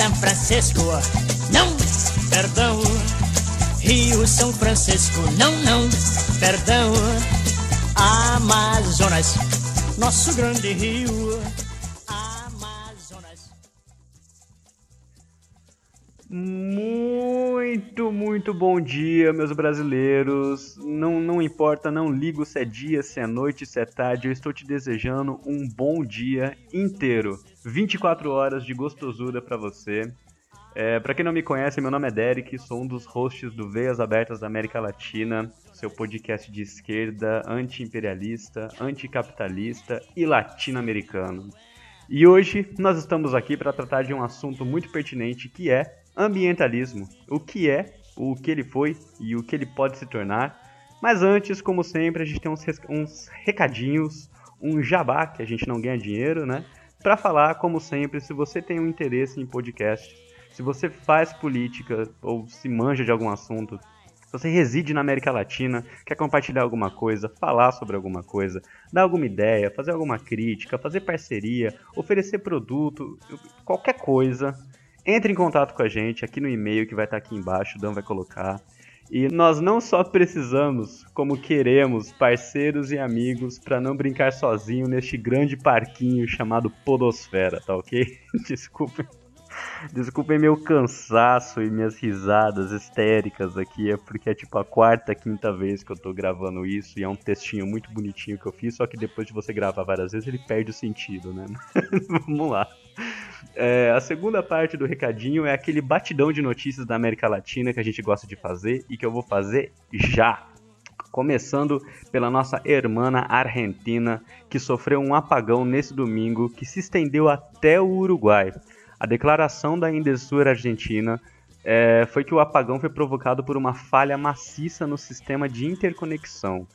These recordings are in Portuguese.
São Francisco. Não, perdão. Rio São Francisco, não, não, perdão. Amazonas, nosso grande rio. Amazonas. Muito, muito bom dia, meus brasileiros. Não, não importa, não ligo se é dia, se é noite, se é tarde, eu estou te desejando um bom dia inteiro. 24 horas de gostosura para você. É, para quem não me conhece, meu nome é Derek, sou um dos hosts do Veias Abertas da América Latina, seu podcast de esquerda, anti-imperialista, anticapitalista e latino-americano. E hoje nós estamos aqui para tratar de um assunto muito pertinente que é ambientalismo. O que é, o que ele foi e o que ele pode se tornar. Mas antes, como sempre, a gente tem uns, uns recadinhos, um jabá que a gente não ganha dinheiro, né? Para falar, como sempre, se você tem um interesse em podcast, se você faz política ou se manja de algum assunto, se você reside na América Latina, quer compartilhar alguma coisa, falar sobre alguma coisa, dar alguma ideia, fazer alguma crítica, fazer parceria, oferecer produto, qualquer coisa, entre em contato com a gente aqui no e-mail que vai estar aqui embaixo, o Dan vai colocar. E nós não só precisamos, como queremos, parceiros e amigos para não brincar sozinho neste grande parquinho chamado Podosfera, tá ok? Desculpem. Desculpem meu cansaço e minhas risadas histéricas aqui, é porque é tipo a quarta, quinta vez que eu tô gravando isso e é um textinho muito bonitinho que eu fiz, só que depois de você gravar várias vezes ele perde o sentido, né? Vamos lá. É, a segunda parte do recadinho é aquele batidão de notícias da América Latina que a gente gosta de fazer e que eu vou fazer já. Começando pela nossa irmã Argentina, que sofreu um apagão nesse domingo que se estendeu até o Uruguai. A declaração da Indesur Argentina é, foi que o apagão foi provocado por uma falha maciça no sistema de interconexão.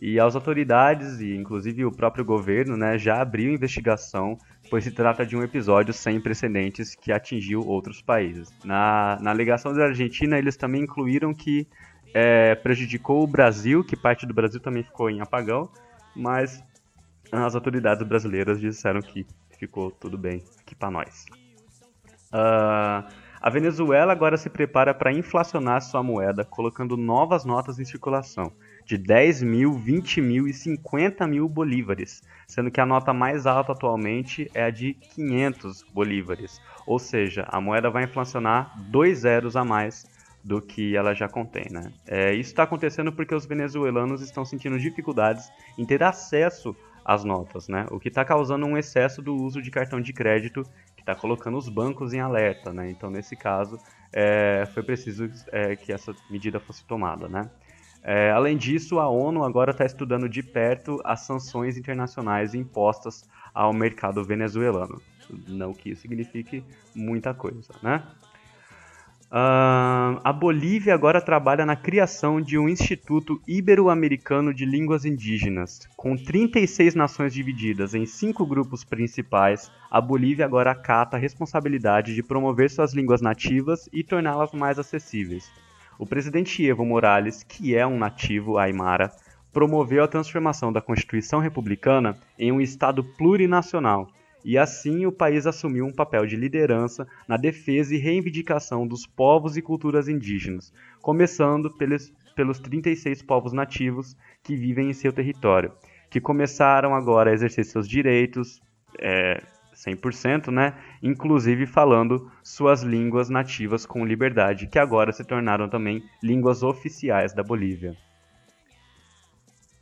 E as autoridades, e inclusive o próprio governo, né, já abriu investigação, pois se trata de um episódio sem precedentes que atingiu outros países. Na, na alegação da Argentina, eles também incluíram que é, prejudicou o Brasil, que parte do Brasil também ficou em apagão, mas as autoridades brasileiras disseram que ficou tudo bem aqui para nós. Uh, a Venezuela agora se prepara para inflacionar sua moeda, colocando novas notas em circulação, de 10 mil, 20 mil e 50 mil bolívares, sendo que a nota mais alta atualmente é a de 500 bolívares, ou seja, a moeda vai inflacionar dois zeros a mais do que ela já contém. Né? É, isso está acontecendo porque os venezuelanos estão sentindo dificuldades em ter acesso às notas, né? o que está causando um excesso do uso de cartão de crédito está colocando os bancos em alerta, né? Então, nesse caso, é, foi preciso é, que essa medida fosse tomada, né? É, além disso, a ONU agora está estudando de perto as sanções internacionais impostas ao mercado venezuelano. Não que isso signifique muita coisa, né? Uh, a Bolívia agora trabalha na criação de um Instituto Ibero-Americano de Línguas Indígenas. Com 36 nações divididas em cinco grupos principais, a Bolívia agora acata a responsabilidade de promover suas línguas nativas e torná-las mais acessíveis. O presidente Evo Morales, que é um nativo aimara, promoveu a transformação da Constituição Republicana em um Estado plurinacional. E assim o país assumiu um papel de liderança na defesa e reivindicação dos povos e culturas indígenas, começando pelos, pelos 36 povos nativos que vivem em seu território, que começaram agora a exercer seus direitos, é, 100%, né? Inclusive falando suas línguas nativas com liberdade, que agora se tornaram também línguas oficiais da Bolívia.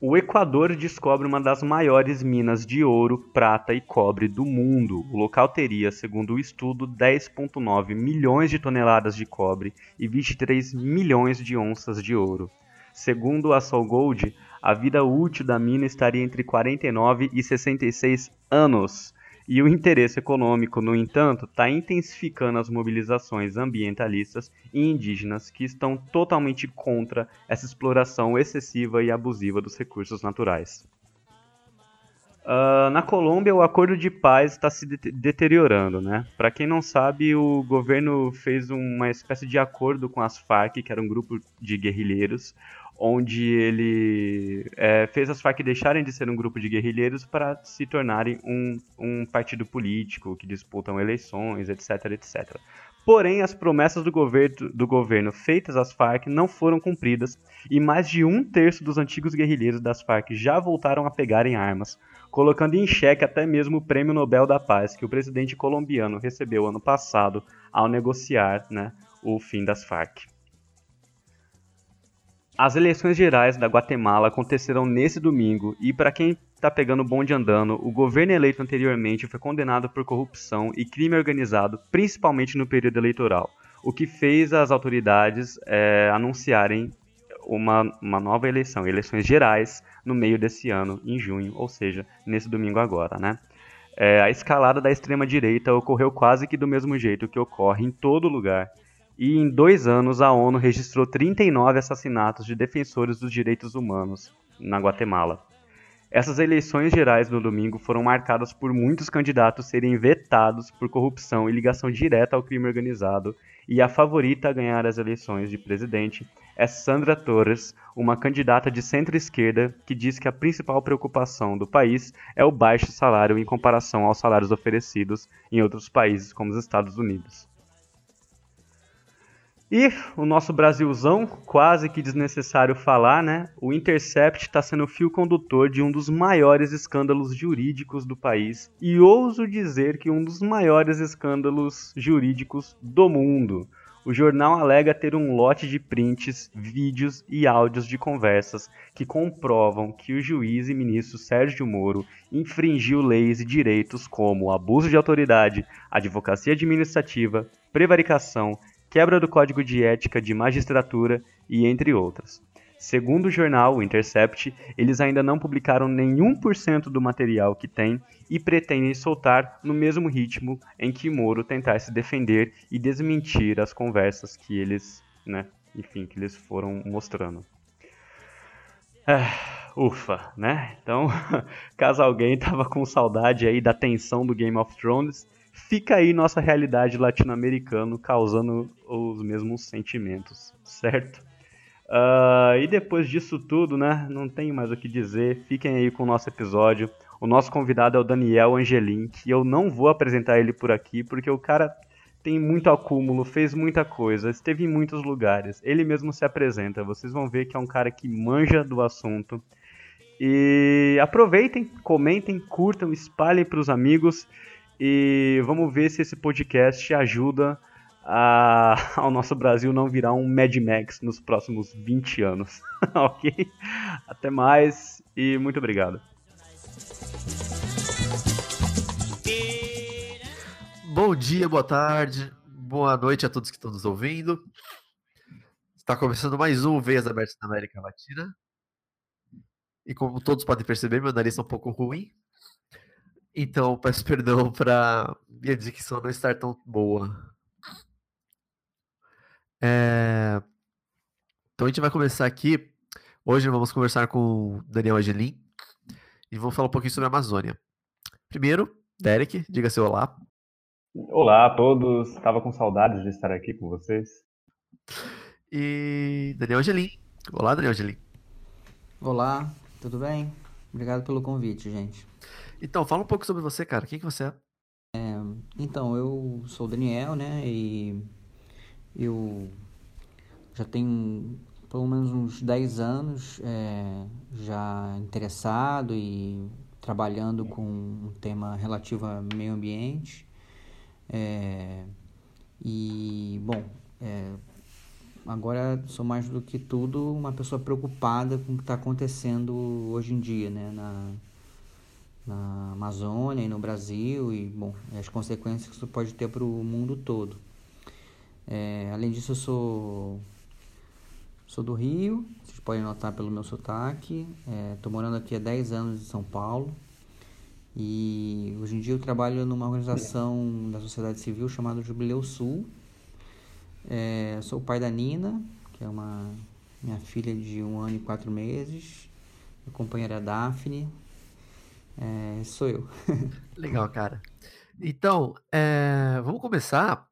O Equador descobre uma das maiores minas de ouro, prata e cobre do mundo. O local teria, segundo o estudo, 10,9 milhões de toneladas de cobre e 23 milhões de onças de ouro. Segundo a Sol Gold, a vida útil da mina estaria entre 49 e 66 anos. E o interesse econômico, no entanto, está intensificando as mobilizações ambientalistas e indígenas que estão totalmente contra essa exploração excessiva e abusiva dos recursos naturais. Uh, na Colômbia, o acordo de paz está se de deteriorando, né? Para quem não sabe, o governo fez uma espécie de acordo com as Farc, que era um grupo de guerrilheiros, onde ele é, fez as Farc deixarem de ser um grupo de guerrilheiros para se tornarem um, um partido político que disputam eleições, etc, etc. Porém, as promessas do governo, do governo feitas às Farc não foram cumpridas e mais de um terço dos antigos guerrilheiros das Farc já voltaram a pegarem armas, colocando em xeque até mesmo o Prêmio Nobel da Paz que o presidente colombiano recebeu ano passado ao negociar né, o fim das Farc. As eleições gerais da Guatemala aconteceram nesse domingo e, para quem está pegando bonde andando, o governo eleito anteriormente foi condenado por corrupção e crime organizado, principalmente no período eleitoral, o que fez as autoridades é, anunciarem uma, uma nova eleição, eleições gerais, no meio desse ano, em junho, ou seja, nesse domingo agora, né? É, a escalada da extrema-direita ocorreu quase que do mesmo jeito que ocorre em todo lugar e em dois anos a ONU registrou 39 assassinatos de defensores dos direitos humanos na Guatemala. Essas eleições gerais no domingo foram marcadas por muitos candidatos serem vetados por corrupção e ligação direta ao crime organizado, e a favorita a ganhar as eleições de presidente é Sandra Torres, uma candidata de centro-esquerda que diz que a principal preocupação do país é o baixo salário em comparação aos salários oferecidos em outros países como os Estados Unidos. E o nosso Brasilzão, quase que desnecessário falar, né? O Intercept está sendo o fio condutor de um dos maiores escândalos jurídicos do país. E ouso dizer que um dos maiores escândalos jurídicos do mundo. O jornal alega ter um lote de prints, vídeos e áudios de conversas que comprovam que o juiz e ministro Sérgio Moro infringiu leis e direitos como abuso de autoridade, advocacia administrativa, prevaricação, quebra do código de ética de magistratura e entre outras. Segundo o jornal Intercept, eles ainda não publicaram nenhum por cento do material que têm e pretendem soltar no mesmo ritmo em que Moro tentar se defender e desmentir as conversas que eles, né, enfim, que eles foram mostrando. É, ufa, né? Então, caso alguém tava com saudade aí da tensão do Game of Thrones, fica aí nossa realidade latino-americana causando os mesmos sentimentos, certo? Uh, e depois disso tudo, né? Não tenho mais o que dizer. Fiquem aí com o nosso episódio. O nosso convidado é o Daniel Angelin, que eu não vou apresentar ele por aqui, porque o cara tem muito acúmulo, fez muita coisa, esteve em muitos lugares. Ele mesmo se apresenta. Vocês vão ver que é um cara que manja do assunto. E aproveitem, comentem, curtam, espalhem para os amigos. E vamos ver se esse podcast ajuda a, ao nosso Brasil não virar um Mad Max nos próximos 20 anos. ok? Até mais e muito obrigado. Bom dia, boa tarde, boa noite a todos que estão nos ouvindo. Está começando mais um Veias Abertas na América Latina. E como todos podem perceber, meu nariz é um pouco ruim. Então, peço perdão para minha dicção não estar tão boa. É... Então, a gente vai começar aqui. Hoje vamos conversar com o Daniel Angelim e vamos falar um pouquinho sobre a Amazônia. Primeiro, Derek, diga seu olá. Olá a todos, estava com saudades de estar aqui com vocês. E Daniel Angelim. Olá, Daniel Angelim. Olá, tudo bem? Obrigado pelo convite, gente. Então, fala um pouco sobre você, cara. Quem que você é? é então, eu sou o Daniel, né? E eu já tenho pelo menos uns 10 anos é, já interessado e trabalhando com um tema relativo a meio ambiente. É, e, bom, é, agora sou mais do que tudo uma pessoa preocupada com o que está acontecendo hoje em dia, né? Na, na Amazônia e no Brasil e bom as consequências que isso pode ter para o mundo todo. É, além disso, eu sou sou do Rio, vocês podem notar pelo meu sotaque. Estou é, morando aqui há 10 anos em São Paulo e hoje em dia eu trabalho numa organização da sociedade civil chamada Jubileu Sul. É, sou o pai da Nina, que é uma minha filha de um ano e quatro meses, minha companheira Daphne, é, sou eu. Legal, cara. Então, é, vamos começar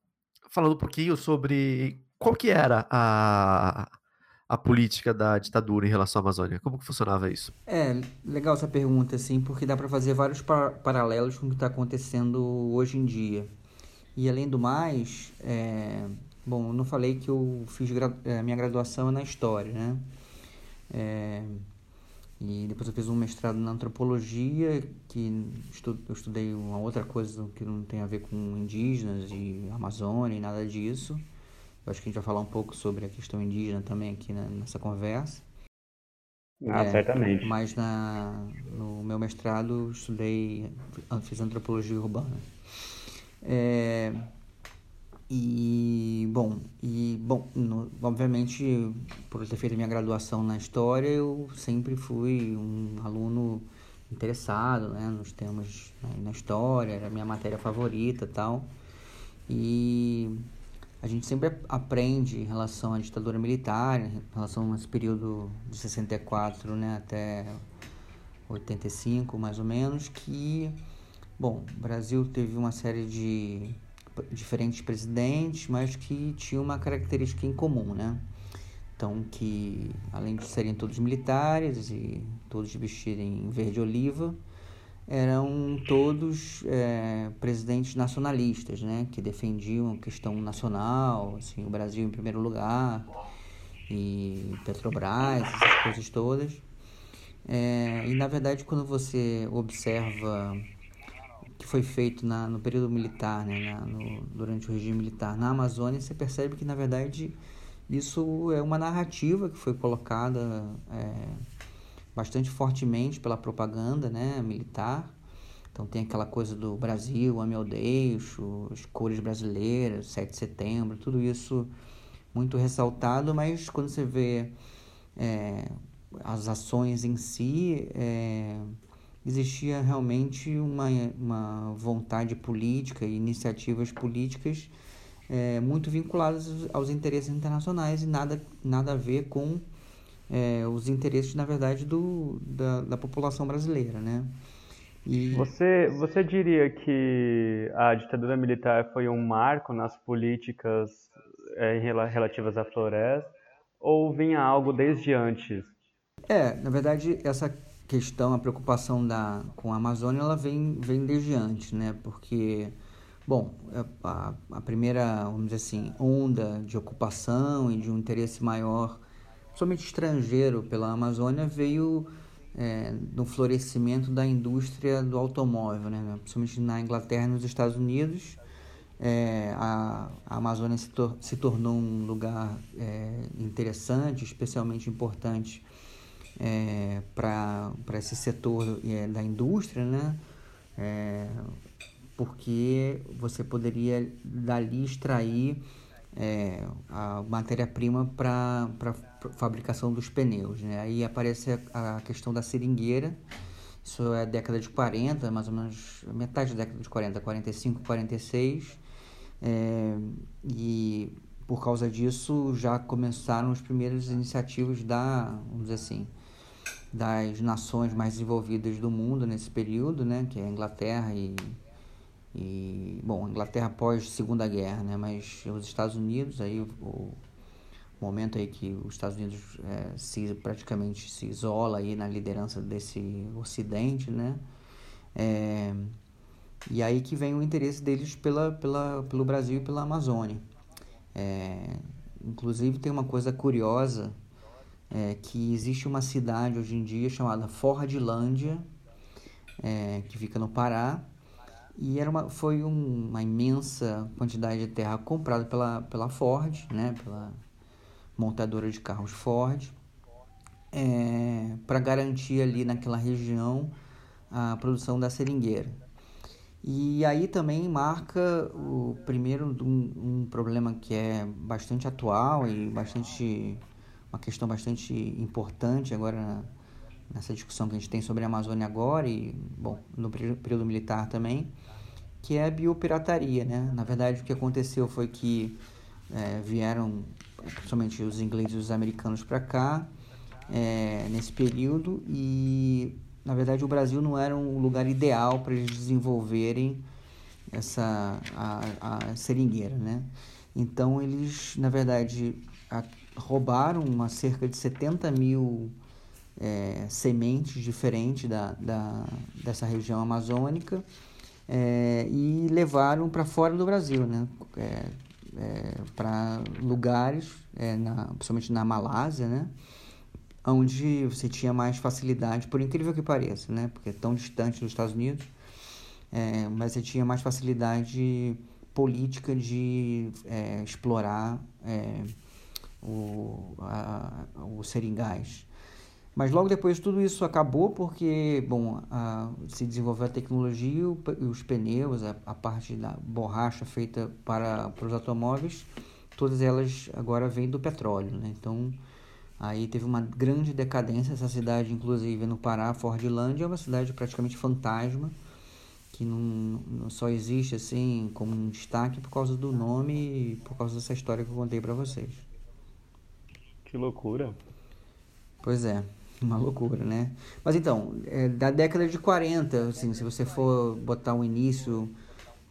falando um pouquinho sobre qual que era a, a política da ditadura em relação à Amazônia? Como que funcionava isso? É, legal essa pergunta, assim, porque dá para fazer vários par paralelos com o que está acontecendo hoje em dia. E além do mais, é... bom, eu não falei que eu fiz gra... a minha graduação na História, né? É... E depois eu fiz um mestrado na antropologia, que eu estudei uma outra coisa que não tem a ver com indígenas e Amazônia e nada disso. Eu acho que a gente vai falar um pouco sobre a questão indígena também aqui nessa conversa. Ah, é, certamente. Mas na, no meu mestrado estudei, fiz antropologia urbana. É, e bom, e bom, no, obviamente por ter feito minha graduação na história, eu sempre fui um aluno interessado, né, nos temas né, na história, era a minha matéria favorita, tal. E a gente sempre aprende em relação à ditadura militar, em relação a esse período de 64 né, até 85, mais ou menos, que, bom, o Brasil teve uma série de diferentes presidentes, mas que tinha uma característica em comum, né? Então, que além de serem todos militares e todos vestirem verde oliva, eram todos é, presidentes nacionalistas, né, que defendiam a questão nacional, assim, o Brasil em primeiro lugar, e Petrobras, essas coisas todas. É, e na verdade, quando você observa que foi feito na, no período militar, né, na, no, durante o regime militar na Amazônia, você percebe que na verdade isso é uma narrativa que foi colocada. É, bastante fortemente pela propaganda né, militar. Então tem aquela coisa do Brasil, ame ou deixo, as cores brasileiras, 7 de setembro, tudo isso muito ressaltado, mas quando você vê é, as ações em si, é, existia realmente uma, uma vontade política e iniciativas políticas é, muito vinculadas aos interesses internacionais e nada, nada a ver com é, os interesses, na verdade, do, da, da população brasileira, né? E... Você, você diria que a ditadura militar foi um marco nas políticas é, relativas à floresta ou vinha algo desde antes? É, na verdade, essa questão, a preocupação da, com a Amazônia, ela vem, vem desde antes, né? Porque, bom, a, a primeira, vamos dizer assim, onda de ocupação e de um interesse maior somente estrangeiro pela Amazônia veio é, no florescimento da indústria do automóvel, né? principalmente na Inglaterra e nos Estados Unidos. É, a, a, Amazônia se, tor se, tornou um lugar é, interessante, especialmente importante é, para esse setor é, da indústria, né? É, porque você poderia dali extrair é, a matéria-prima para fabricação dos pneus. Né? Aí aparece a, a, questão da seringueira, isso é década de 40, mais ou menos metade da década de 40, 45, 46, é, e por causa disso já começaram as primeiras iniciativas da, vamos dizer assim, das nações mais desenvolvidas do mundo nesse período, né, que é a Inglaterra e e, bom, Inglaterra após Segunda Guerra, né? Mas os Estados Unidos, aí o, momento aí que os Estados Unidos é, se praticamente se isola aí na liderança desse Ocidente, né? É, e aí que vem o interesse deles pela, pela, pelo Brasil e pela Amazônia. É, inclusive tem uma coisa curiosa, é, que existe uma cidade hoje em dia chamada Fordlândia, é, que fica no Pará, e era uma, foi um, uma imensa quantidade de terra comprada pela, pela Ford, né, pela montadora de carros Ford, é, para garantir ali naquela região a produção da seringueira. E aí também marca o primeiro um, um problema que é bastante atual e bastante uma questão bastante importante agora nessa discussão que a gente tem sobre a Amazônia agora e, bom, no período militar também, que é a biopirataria, né? Na verdade, o que aconteceu foi que é, vieram, principalmente os ingleses e os americanos para cá, é, nesse período, e, na verdade, o Brasil não era um lugar ideal para eles desenvolverem essa a, a seringueira, né? Então, eles, na verdade, a, roubaram uma cerca de 70 mil é, sementes diferentes da, da, dessa região amazônica é, e levaram para fora do Brasil, né? É, é para lugares, é, na, principalmente na Malásia, né? onde você tinha mais facilidade, por incrível que pareça, né? porque é tão distante dos Estados Unidos, é, mas você tinha mais facilidade política de explorar o, a, os seringais. Mas logo depois tudo isso acabou porque, bom, a, se desenvolveu a tecnologia e os pneus, a, a, parte da borracha feita para, para os automóveis, todas elas agora vêm do petróleo, né? Então, aí teve uma grande decadência. Essa cidade, inclusive, no Pará, Fordlândia, é uma cidade praticamente fantasma, que não, não só existe assim como um destaque por causa do nome e por causa dessa história que eu contei para vocês. Que loucura. Pois é, uma loucura, né? Mas então, é, da década de 40, assim, se você for botar um início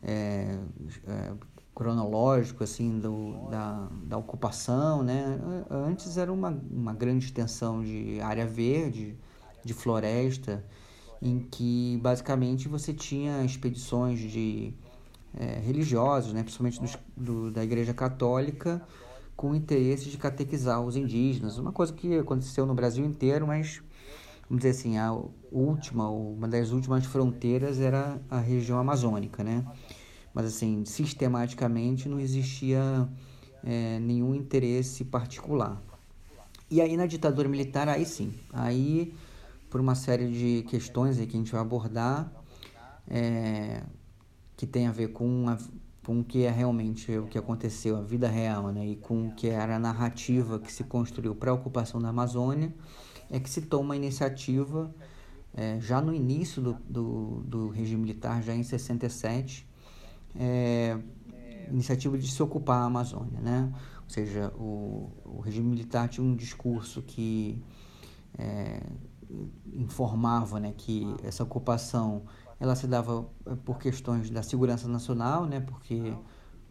é, é, cronológico, assim, do, da, da ocupação, né? Antes era uma, uma grande extensão de área verde, de floresta, em que basicamente você tinha expedições de é, religiosos, né? principalmente dos, do, da Igreja Católica, com o interesse de catequizar os indígenas, uma coisa que aconteceu no Brasil inteiro, mas vamos dizer assim, a última, uma das últimas fronteiras era a região amazônica, né? Mas assim, sistematicamente não existia é, nenhum interesse particular. E aí na ditadura militar, aí sim, aí por uma série de questões aí que a gente vai abordar, é, que tem a ver com a, com o que é realmente o que aconteceu, a vida real, né, e com o que era a narrativa que se construiu para a ocupação da Amazônia, é que se toma a iniciativa, é, já no início do, do, do, regime militar, já em 67, é, iniciativa de se ocupar a Amazônia, né? Ou seja, o, o regime militar tinha um discurso que é, informava né, que essa ocupação ela se dava eh, por questões da segurança nacional, né? Porque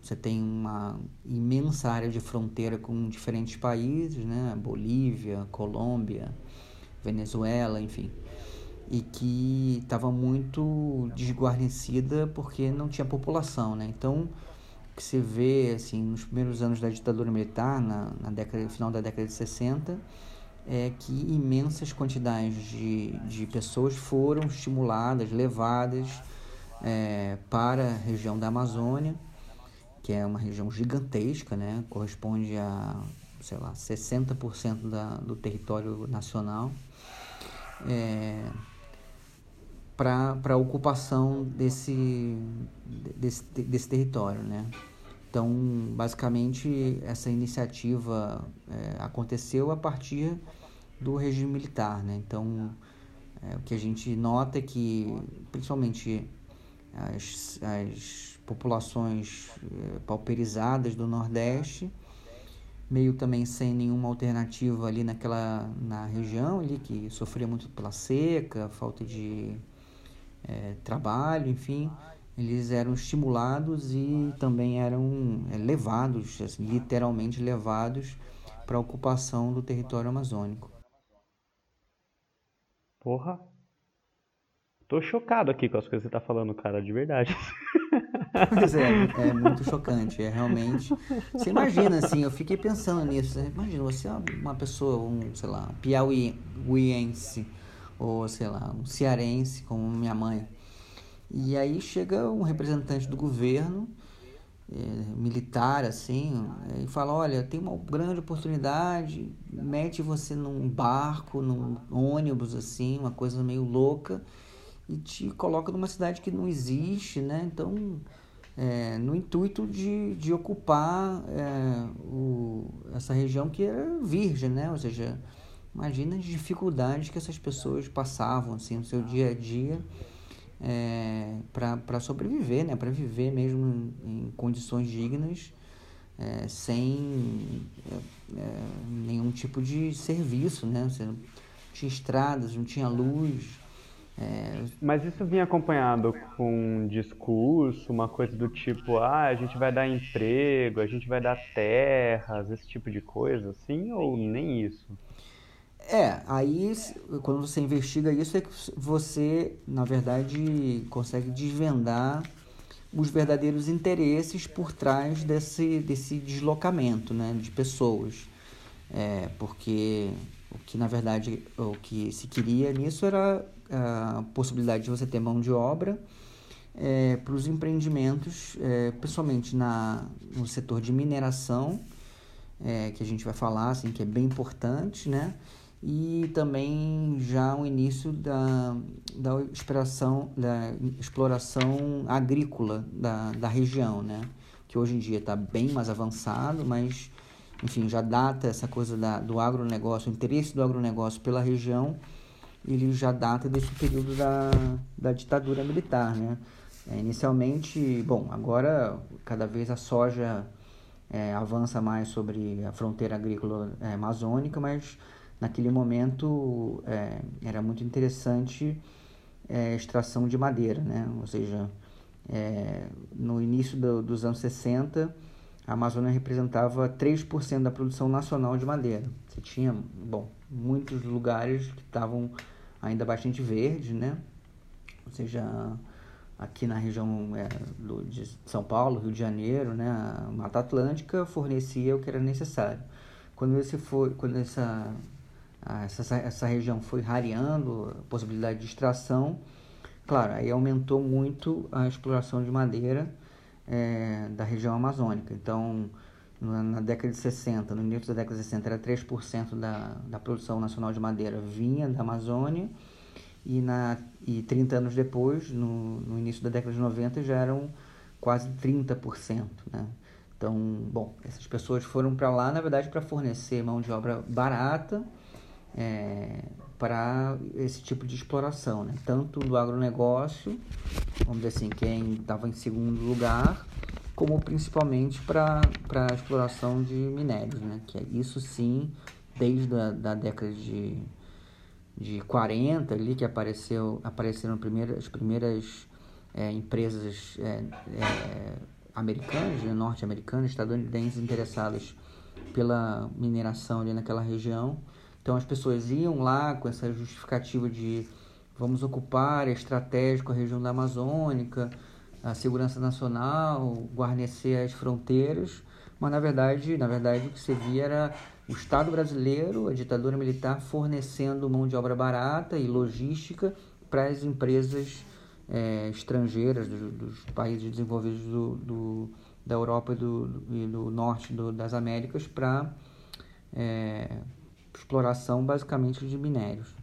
você tem uma imensa área de fronteira com diferentes países, né? Bolívia, Colômbia, Venezuela, enfim. E que estava muito desguarnecida porque não tinha população, né? Então, o que se vê, assim, nos primeiros anos da ditadura militar, na, na década, final da década de 60, é que imensas quantidades de, de pessoas foram estimuladas, levadas é, para a região da Amazônia, que é uma região gigantesca, né? corresponde a, sei lá, 60% da, do território nacional, é, para a ocupação desse, desse, desse território. Né? Então, basicamente, essa iniciativa é, aconteceu a partir do regime militar, né? Então, é, o que a gente nota é que, principalmente as, as populações é, pauperizadas do Nordeste, meio também sem nenhuma alternativa ali naquela na região ali que sofria muito pela seca, falta de é, trabalho, enfim, eles eram estimulados e também eram é, levados, assim, literalmente levados para a ocupação do território amazônico. Porra. Tô chocado aqui com as coisas que você tá falando, cara, de verdade. Pois é, é muito chocante. É realmente. Você imagina, assim, eu fiquei pensando nisso. Imagina, você é uma pessoa, um, sei lá, um piauiense, ou sei lá, um cearense, como minha mãe. E aí chega um representante do governo é, militar assim e fala olha tem uma grande oportunidade mete você num barco num ônibus assim uma coisa meio louca e te coloca numa cidade que não existe né? Então é, no intuito de, de ocupar é, o, essa região que era virgem né? Ou seja imagina as dificuldades que essas pessoas passavam assim no seu dia a dia é, para sobreviver, né? para viver mesmo em, condições dignas, é, sem é, é, nenhum tipo de serviço. Né? Você não tinha estradas, não tinha luz, É, Mas isso vinha acompanhado com um discurso, uma coisa do tipo, ah, a gente vai dar emprego, a gente vai dar terras, esse tipo de coisa, assim, ou nem isso? É, aí quando você investiga isso é que você, na verdade, consegue desvendar os verdadeiros interesses por trás desse, desse deslocamento, né, de pessoas. É, porque o que, na verdade, o que se queria nisso era a possibilidade de você ter mão de obra para os empreendimentos, é, principalmente na, no setor de mineração, é, que a gente vai falar, assim, que é bem importante, né? E também já o início da, da, exploração, da exploração agrícola da, da região, né? Que hoje em dia está bem mais avançado, mas, enfim, já data essa coisa da, do agronegócio, o interesse do agronegócio pela região, ele já data desse período da, da ditadura militar, né? É, inicialmente, bom, agora cada vez a soja é, avança mais sobre a fronteira agrícola é, amazônica, mas naquele momento é, era muito interessante é, extração de madeira, né? Ou seja, é, no início do, dos anos 60, a Amazônia representava 3% da produção nacional de madeira. Você tinha, bom, muitos lugares que estavam ainda bastante verdes, né? Ou seja, aqui na região é, do, de São Paulo, Rio de Janeiro, né, a Mata Atlântica fornecia o que era necessário. Quando esse foi, quando essa essa, essa região foi rareando a possibilidade de extração, claro, aí aumentou muito a exploração de madeira é, da região amazônica. Então, na, na, década de 60, no início da década de 60, era 3% da, da produção nacional de madeira vinha da Amazônia, e, na, e 30 anos depois, no, no início da década de 90, já eram quase 30%. Né? Então, bom, essas pessoas foram para lá, na verdade, para fornecer mão de obra barata é, para esse tipo de exploração, né? tanto do agronegócio, vamos dizer assim, quem estava em segundo lugar, como principalmente para a exploração de minérios, né? que é isso sim, desde a da década de de 40 ali que apareceu apareceram primeiro, as primeiras é, empresas é, é, americanas, né, norte-americanas, estadunidenses interessadas pela mineração ali naquela região. Então as pessoas iam lá com essa justificativa de vamos ocupar, é estratégico a região da Amazônica, a segurança nacional, guarnecer as fronteiras, mas na verdade, na verdade o que se via era o Estado brasileiro, a ditadura militar, fornecendo mão de obra barata e logística para as empresas é, estrangeiras do, dos países desenvolvidos do, do, da Europa e do, e do norte das Américas para é, exploração basicamente de minérios.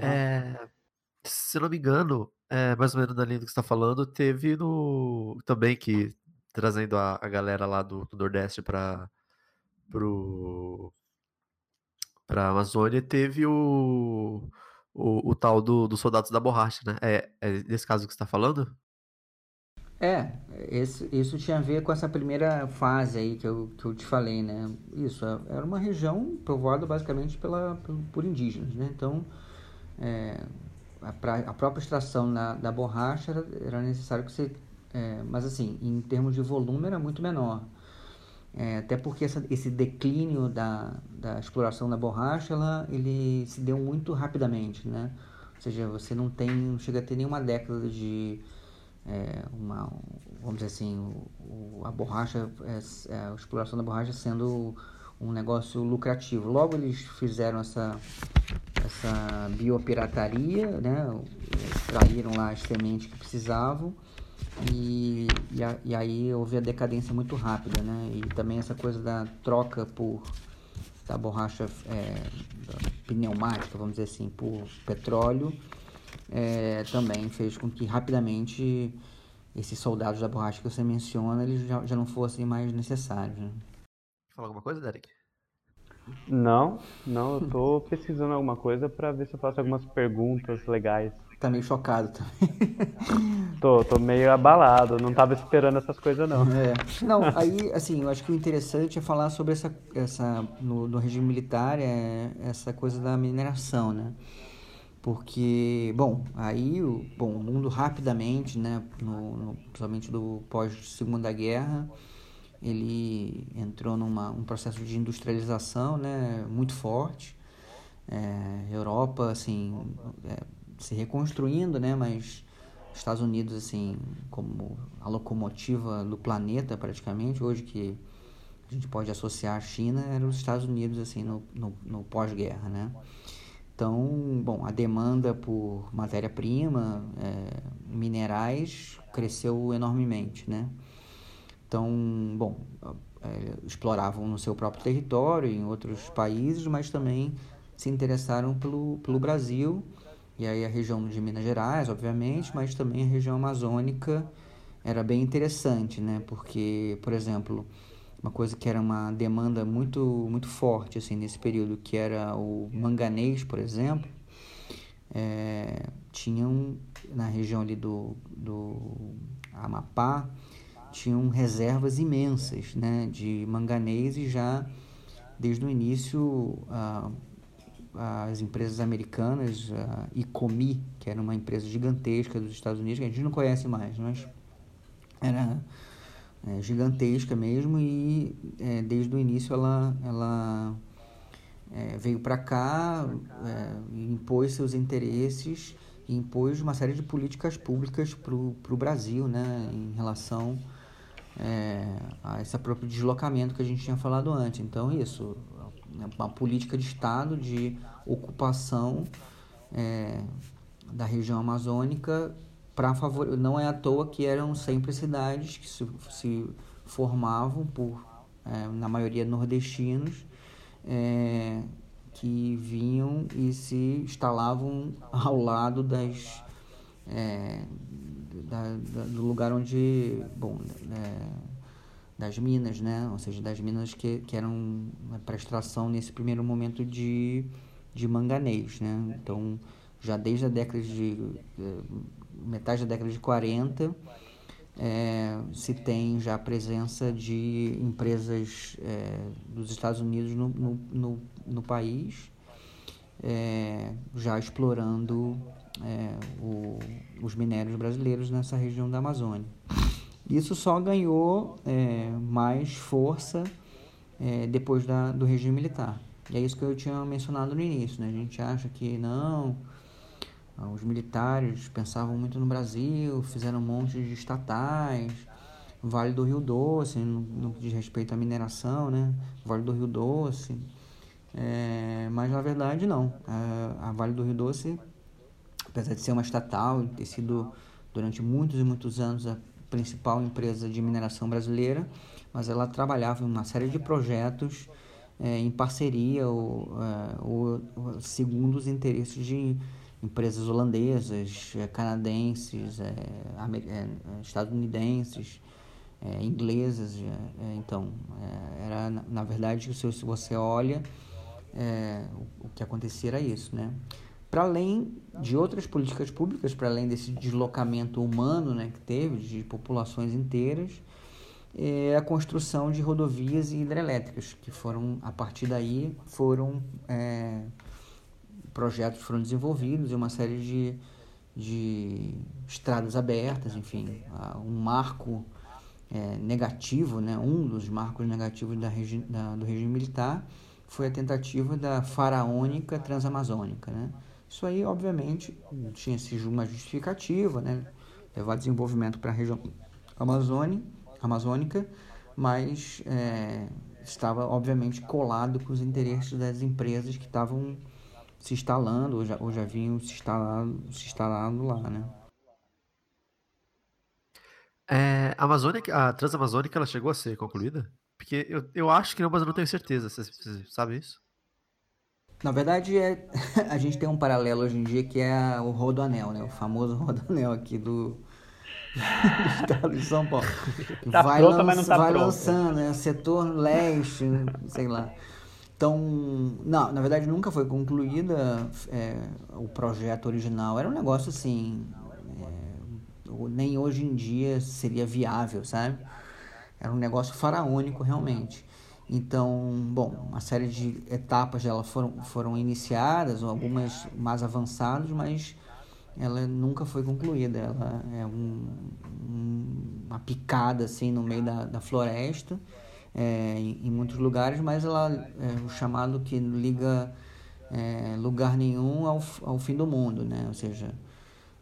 É, se não me engano, é, mais ou menos na linha do que você está falando, teve no também que trazendo a, a galera lá do, do Nordeste para pro para a Amazônia teve o, o, o tal do, dos soldados da borracha, né? É, é nesse caso que você está falando? É, esse, isso tinha a ver com essa primeira fase aí que eu, que eu te falei, né? Isso, era uma região povoada basicamente pela, por indígenas, né? Então, é, a, pra, a, própria extração da, da borracha era, era necessário que você... É, mas assim, em termos de volume era muito menor. É, até porque essa, esse declínio da, da exploração da borracha, ela, ele se deu muito rapidamente, né? Ou seja, você não tem, não chega a ter nenhuma década de é, uma, vamos dizer assim, o, o, a borracha, é, a exploração da borracha sendo um negócio lucrativo. Logo eles fizeram essa, essa biopirataria, né? Extraíram lá as sementes que precisavam e, e, a, e, aí houve a decadência muito rápida, né? E também essa coisa da troca por da borracha é, pneumática, vamos dizer assim, por petróleo, é, também fez com que rapidamente esses soldados da borracha que você menciona, eles já, já não fossem mais necessários. Né? Falar alguma coisa, Derek? Não, não, eu tô pesquisando alguma coisa para ver se eu faço algumas perguntas legais. Tá meio chocado também. tô, tô meio abalado, não tava esperando essas coisas não. É. Não, aí, assim, eu acho que o interessante é falar sobre essa, essa no, no regime militar, é essa coisa da mineração, né? Porque, bom, aí o, bom, o mundo rapidamente, né, no, no, principalmente do pós-segunda guerra, ele entrou num um processo de industrialização, né, muito forte. É, Europa, assim, é, se reconstruindo, né, mas Estados Unidos, assim, como a locomotiva do planeta, praticamente, hoje que a gente pode associar a China, eram os Estados Unidos, assim, no, no, no pós-guerra, né. Então, bom, a demanda por matéria-prima, é, minerais, cresceu enormemente, né? Então, bom, é, exploravam no seu próprio território, em outros países, mas também se interessaram pelo, pelo Brasil, e aí a região de Minas Gerais, obviamente, mas também a região amazônica era bem interessante, né? Porque, por exemplo, uma coisa que era uma demanda muito muito forte assim nesse período que era o manganês por exemplo é, tinham na região ali do, do Amapá tinham reservas imensas né de manganês e já desde o início as empresas americanas a Icomi que era uma empresa gigantesca dos Estados Unidos que a gente não conhece mais mas era é, gigantesca mesmo e é, desde o início ela, ela é, veio para cá, é, impôs seus interesses e impôs uma série de políticas públicas para o Brasil né, em relação é, a esse próprio deslocamento que a gente tinha falado antes. Então, isso, uma política de Estado de ocupação é, da região amazônica para favor não é à toa que eram sempre cidades que se, se formavam por é, na maioria nordestinos é, que vinham e se instalavam ao lado das é, da, da, do lugar onde bom é, das minas né? Ou seja das minas que, que eram para extração nesse primeiro momento de de manganês né? Então já desde a década de é, metade da década de 40, é, se tem já a presença de empresas é, dos Estados Unidos no, no, no, no país, é, já explorando é, o, os minérios brasileiros nessa região da Amazônia. Isso só ganhou é, mais força é, depois da, do regime militar. E é isso que eu tinha mencionado no início. Né? A gente acha que não, os militares pensavam muito no Brasil, fizeram um monte de estatais, Vale do Rio Doce, no, no que diz respeito à mineração, né? Vale do Rio Doce. É, mas na verdade não. A, a Vale do Rio Doce, apesar de ser uma estatal e ter sido durante muitos e muitos anos a principal empresa de mineração brasileira, mas ela trabalhava em uma série de projetos é, em parceria ou, é, ou, segundo os interesses de empresas holandesas, canadenses, é, é, estadunidenses, é, inglesas. então, era na verdade se você olha o, o, que acontecia era isso, né? Para além de outras políticas públicas, para além desse deslocamento humano, né, que teve de populações inteiras, é a construção de rodovias e hidrelétricas que foram a partir daí foram é, projetos foram desenvolvidos e uma série de, de estradas abertas, enfim, um marco é, negativo, né, um dos marcos negativos da, regi da, do regime militar foi a tentativa da faraônica transamazônica. Né? Isso aí, obviamente, tinha sido uma justificativa, né, levar desenvolvimento para a região Amazônia, amazônica, mas é, estava, obviamente, colado com os interesses das empresas que estavam se instalando, ou já, ou já vinham se instalando, se instalando lá, né? É, a Amazônia, a Transamazônica, ela chegou a ser concluída? Porque eu, eu acho que não, mas eu não tenho certeza. Você, você sabe isso? Na verdade, é, a gente tem um paralelo hoje em dia que é o Rodoanel, né? O famoso Rodoanel aqui do, do estado de São Paulo. Tá vai pronta, mas não tá vai pronta. lançando, né? Setor leste, sei lá. Então, não, na verdade nunca foi concluída é, o projeto original. Era um negócio assim, é, nem hoje em dia seria viável, sabe? Era um negócio faraônico realmente. Então, bom, uma série de etapas dela foram, foram iniciadas, algumas mais avançadas, mas ela nunca foi concluída. Ela é um, um, uma picada assim no meio da, da floresta, é, em, em, muitos lugares, mas ela é o chamado que liga é, lugar nenhum ao, ao fim do mundo, né? Ou seja,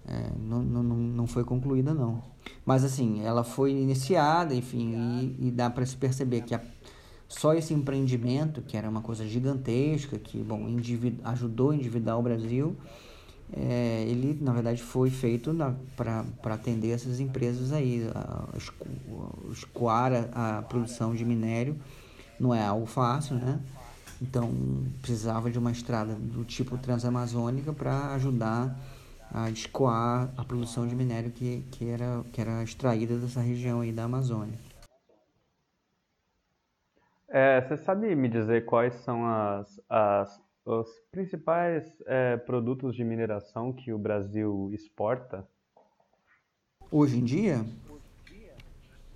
é, não, não, não foi concluída não. Mas assim, ela foi iniciada, enfim, e, e dá para se perceber que a só esse empreendimento, que era uma coisa gigantesca, que bom, ajudou a endividar o Brasil, é, ele na verdade foi feito para atender essas empresas aí, a, escoar a, a, produção de minério não é algo fácil, né? Então precisava de uma estrada do tipo transamazônica para ajudar a escoar a produção de minério que, que, era, que era extraída dessa região aí da Amazônia. É, você sabe me dizer quais são as, as, os principais é, produtos de mineração que o Brasil exporta? Hoje em dia?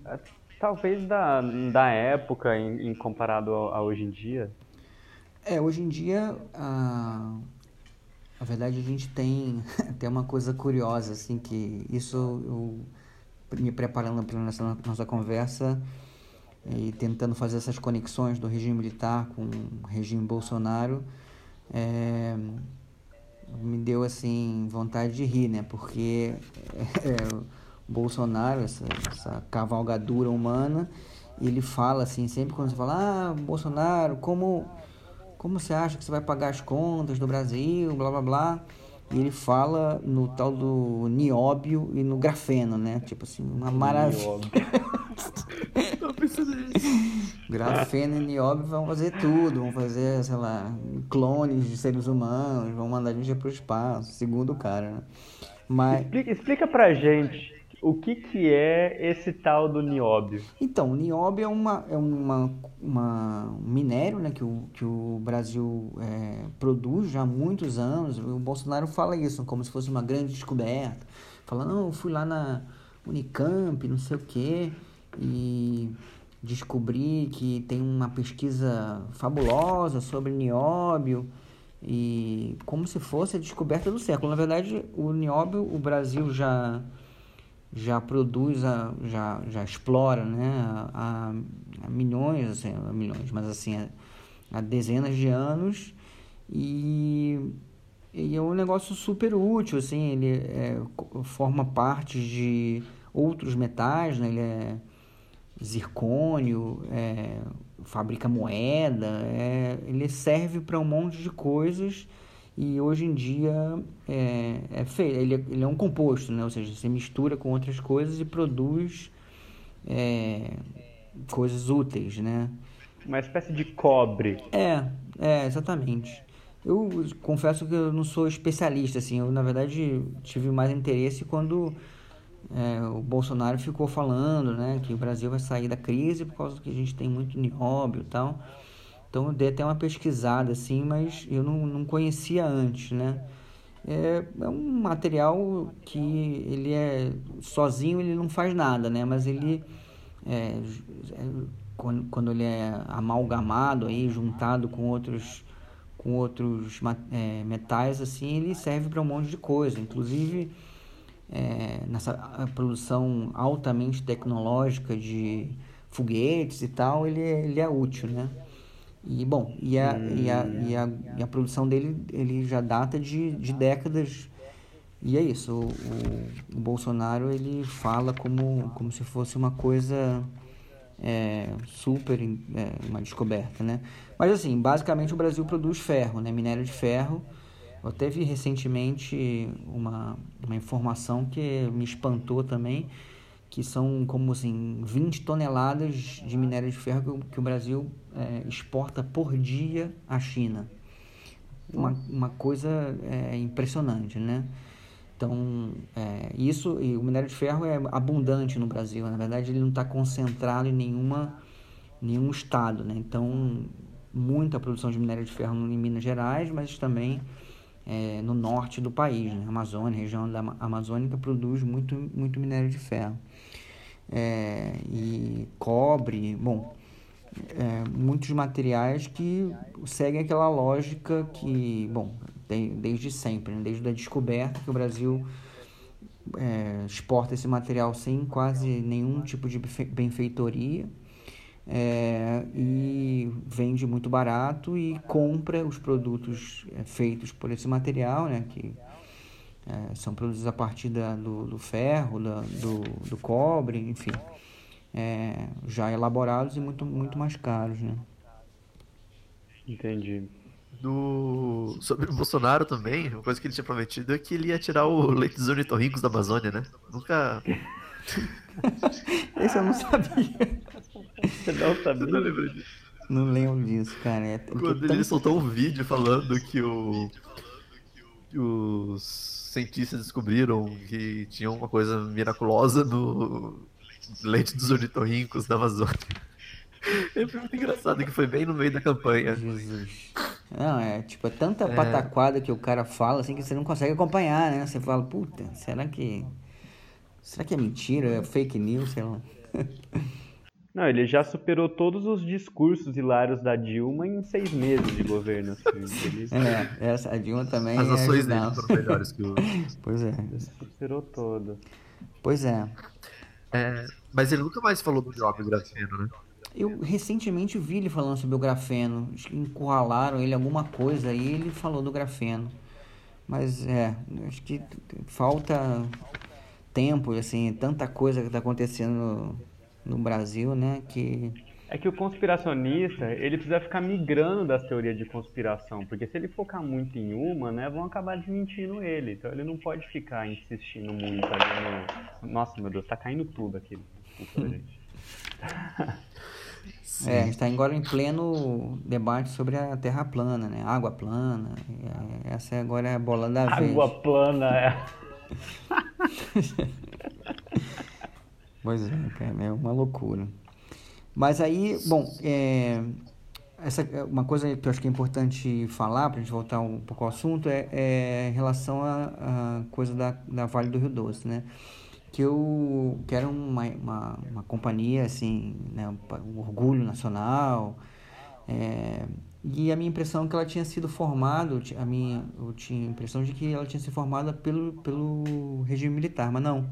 É, talvez da, da época em, em comparado a, a, hoje em dia. É, hoje em dia, a, a verdade a gente tem até uma coisa curiosa, assim, que isso eu me preparando para nossa, nossa conversa e tentando fazer essas conexões do regime militar com o regime Bolsonaro, é, me deu assim vontade de rir, né? Porque é, o Bolsonaro, essa, essa cavalgadura humana, ele fala assim, sempre quando você fala, ah, Bolsonaro, como, como você acha que você vai pagar as contas do Brasil, blá blá blá. E ele fala no tal do nióbio e no grafeno, né? Tipo assim, uma maravilha. Grafeno e nióbio vão fazer tudo, vão fazer, sei lá, clones de seres humanos, vão mandar a gente para o espaço, segundo o cara, né? Mas... Explica, explica pra gente o que, que é esse tal do nióbio. Então, o nióbio é, uma, é uma, uma, um minério né, que, o, que o Brasil é, produz já há muitos anos. O Bolsonaro fala isso como se fosse uma grande descoberta. Fala, não, eu fui lá na Unicamp, não sei o quê, e descobri que tem uma pesquisa fabulosa sobre nióbio e como se fosse a descoberta do século. Na verdade, o nióbio o Brasil já já produz, a, já, já explora né, há, milhões, assim, milhões, mas assim, há, há dezenas de anos e, e, é um negócio super útil, assim, ele é, forma parte de outros metais, né, ele é zircônio, é, fabrica moeda, é, ele serve para um monte de coisas e hoje em dia é, é feito, ele, é, ele é um composto, né? ou seja, você mistura com outras coisas e produz é, coisas úteis, né? Uma espécie de cobre. É, é, exatamente. Eu confesso que eu não sou especialista, assim, eu na verdade tive mais interesse quando é, o Bolsonaro ficou falando né, que o Brasil vai sair da crise por causa que a gente tem muito nióbio e tal. Então eu dei até uma pesquisada assim, mas eu não, não conhecia antes, né? É, é um material que ele é sozinho ele não faz nada, né? Mas ele é, é, quando, quando ele é amalgamado aí, juntado com outros com outros é, metais assim, ele serve para um monte de coisa, inclusive é, nessa produção altamente tecnológica de foguetes e tal, ele, é, ele é útil, né? E, bom, e a, e a, e a, e a produção dele ele já data de, de décadas e é isso, o, o, o, Bolsonaro ele fala como, como se fosse uma coisa é, super, é, uma descoberta, né? Mas assim, basicamente o Brasil produz ferro, né? Minério de ferro, vi recentemente uma, uma informação que me espantou também, que são como assim 20 toneladas de minério de ferro que o Brasil é, exporta por dia à China. Uma, uma coisa é, impressionante, né? Então, é, isso, e o minério de ferro é abundante no Brasil. Na verdade, ele não está concentrado em nenhuma, nenhum estado, né? Então, muita produção de minério de ferro em Minas Gerais, mas também é, no norte do país, né? Amazônia, região da Amazônica produz muito, muito minério de ferro. É, e cobre, bom, é, muitos materiais que seguem aquela lógica que, bom, tem, desde sempre, né? desde a descoberta que o Brasil é, exporta esse material sem quase nenhum tipo de benfeitoria é, e vende muito barato e compra os produtos é, feitos por esse material, né, que é, são produzidos a partir da, do, do ferro, da, do, do cobre, enfim, é, já elaborados e muito, muito mais caros. Né? Entendi. Do... Sobre o Bolsonaro também, uma coisa que ele tinha prometido é que ele ia tirar o leite dos ornitorrincos da Amazônia, né? Nunca. Esse eu não sabia. Não sabia? Você não lembra disso? Não lembro disso, cara. É, Quando ele soltou um vídeo falando que o. que os cientistas descobriram que tinha uma coisa miraculosa no leite dos ornitorrincos da Amazônia. É muito engraçado que foi bem no meio da campanha. Jesus. Não, é tipo, é tanta pataquada que o cara fala assim que você não consegue acompanhar, né? Você fala, puta, será que. Será que é mentira? É fake news? Sei lá. Não, ele já superou todos os discursos hilários da Dilma em seis meses de governo. Assim. Ele É, essa, a Dilma também. As é ações dele bizarro. foram melhores que o. Pois é. superou todas. Pois é. É, mas ele nunca mais falou do jovem grafeno, né? Eu recentemente vi ele falando sobre o grafeno. Acho que encurralaram ele alguma coisa aí ele falou do grafeno. Mas é, acho que falta tempo, assim, tanta coisa que está acontecendo no, Brasil, né? Que É que o conspiracionista, ele precisa ficar migrando das teorias de conspiração, porque se ele focar muito em uma, né, vão acabar desmentindo ele. Então ele não pode ficar insistindo muito ali no... Nossa, meu Deus, tá caindo tudo aqui. Desculpa, gente. é, a gente está agora em pleno debate sobre a Terra plana, né? Água plana. É, Essa é agora é a bola da vez. Água plana, é. Pois é, cara, é uma loucura. Mas aí, bom, é, essa, uma coisa que eu acho que é importante falar, para a gente voltar um pouco ao assunto, é, é em relação à coisa da, da Vale do Rio Doce, né? Que eu que era uma, uma, uma companhia, assim, né, um, orgulho nacional, é, e a minha impressão é que ela tinha sido formada, a minha, eu tinha a impressão de que ela tinha sido formada pelo, pelo regime militar, mas não.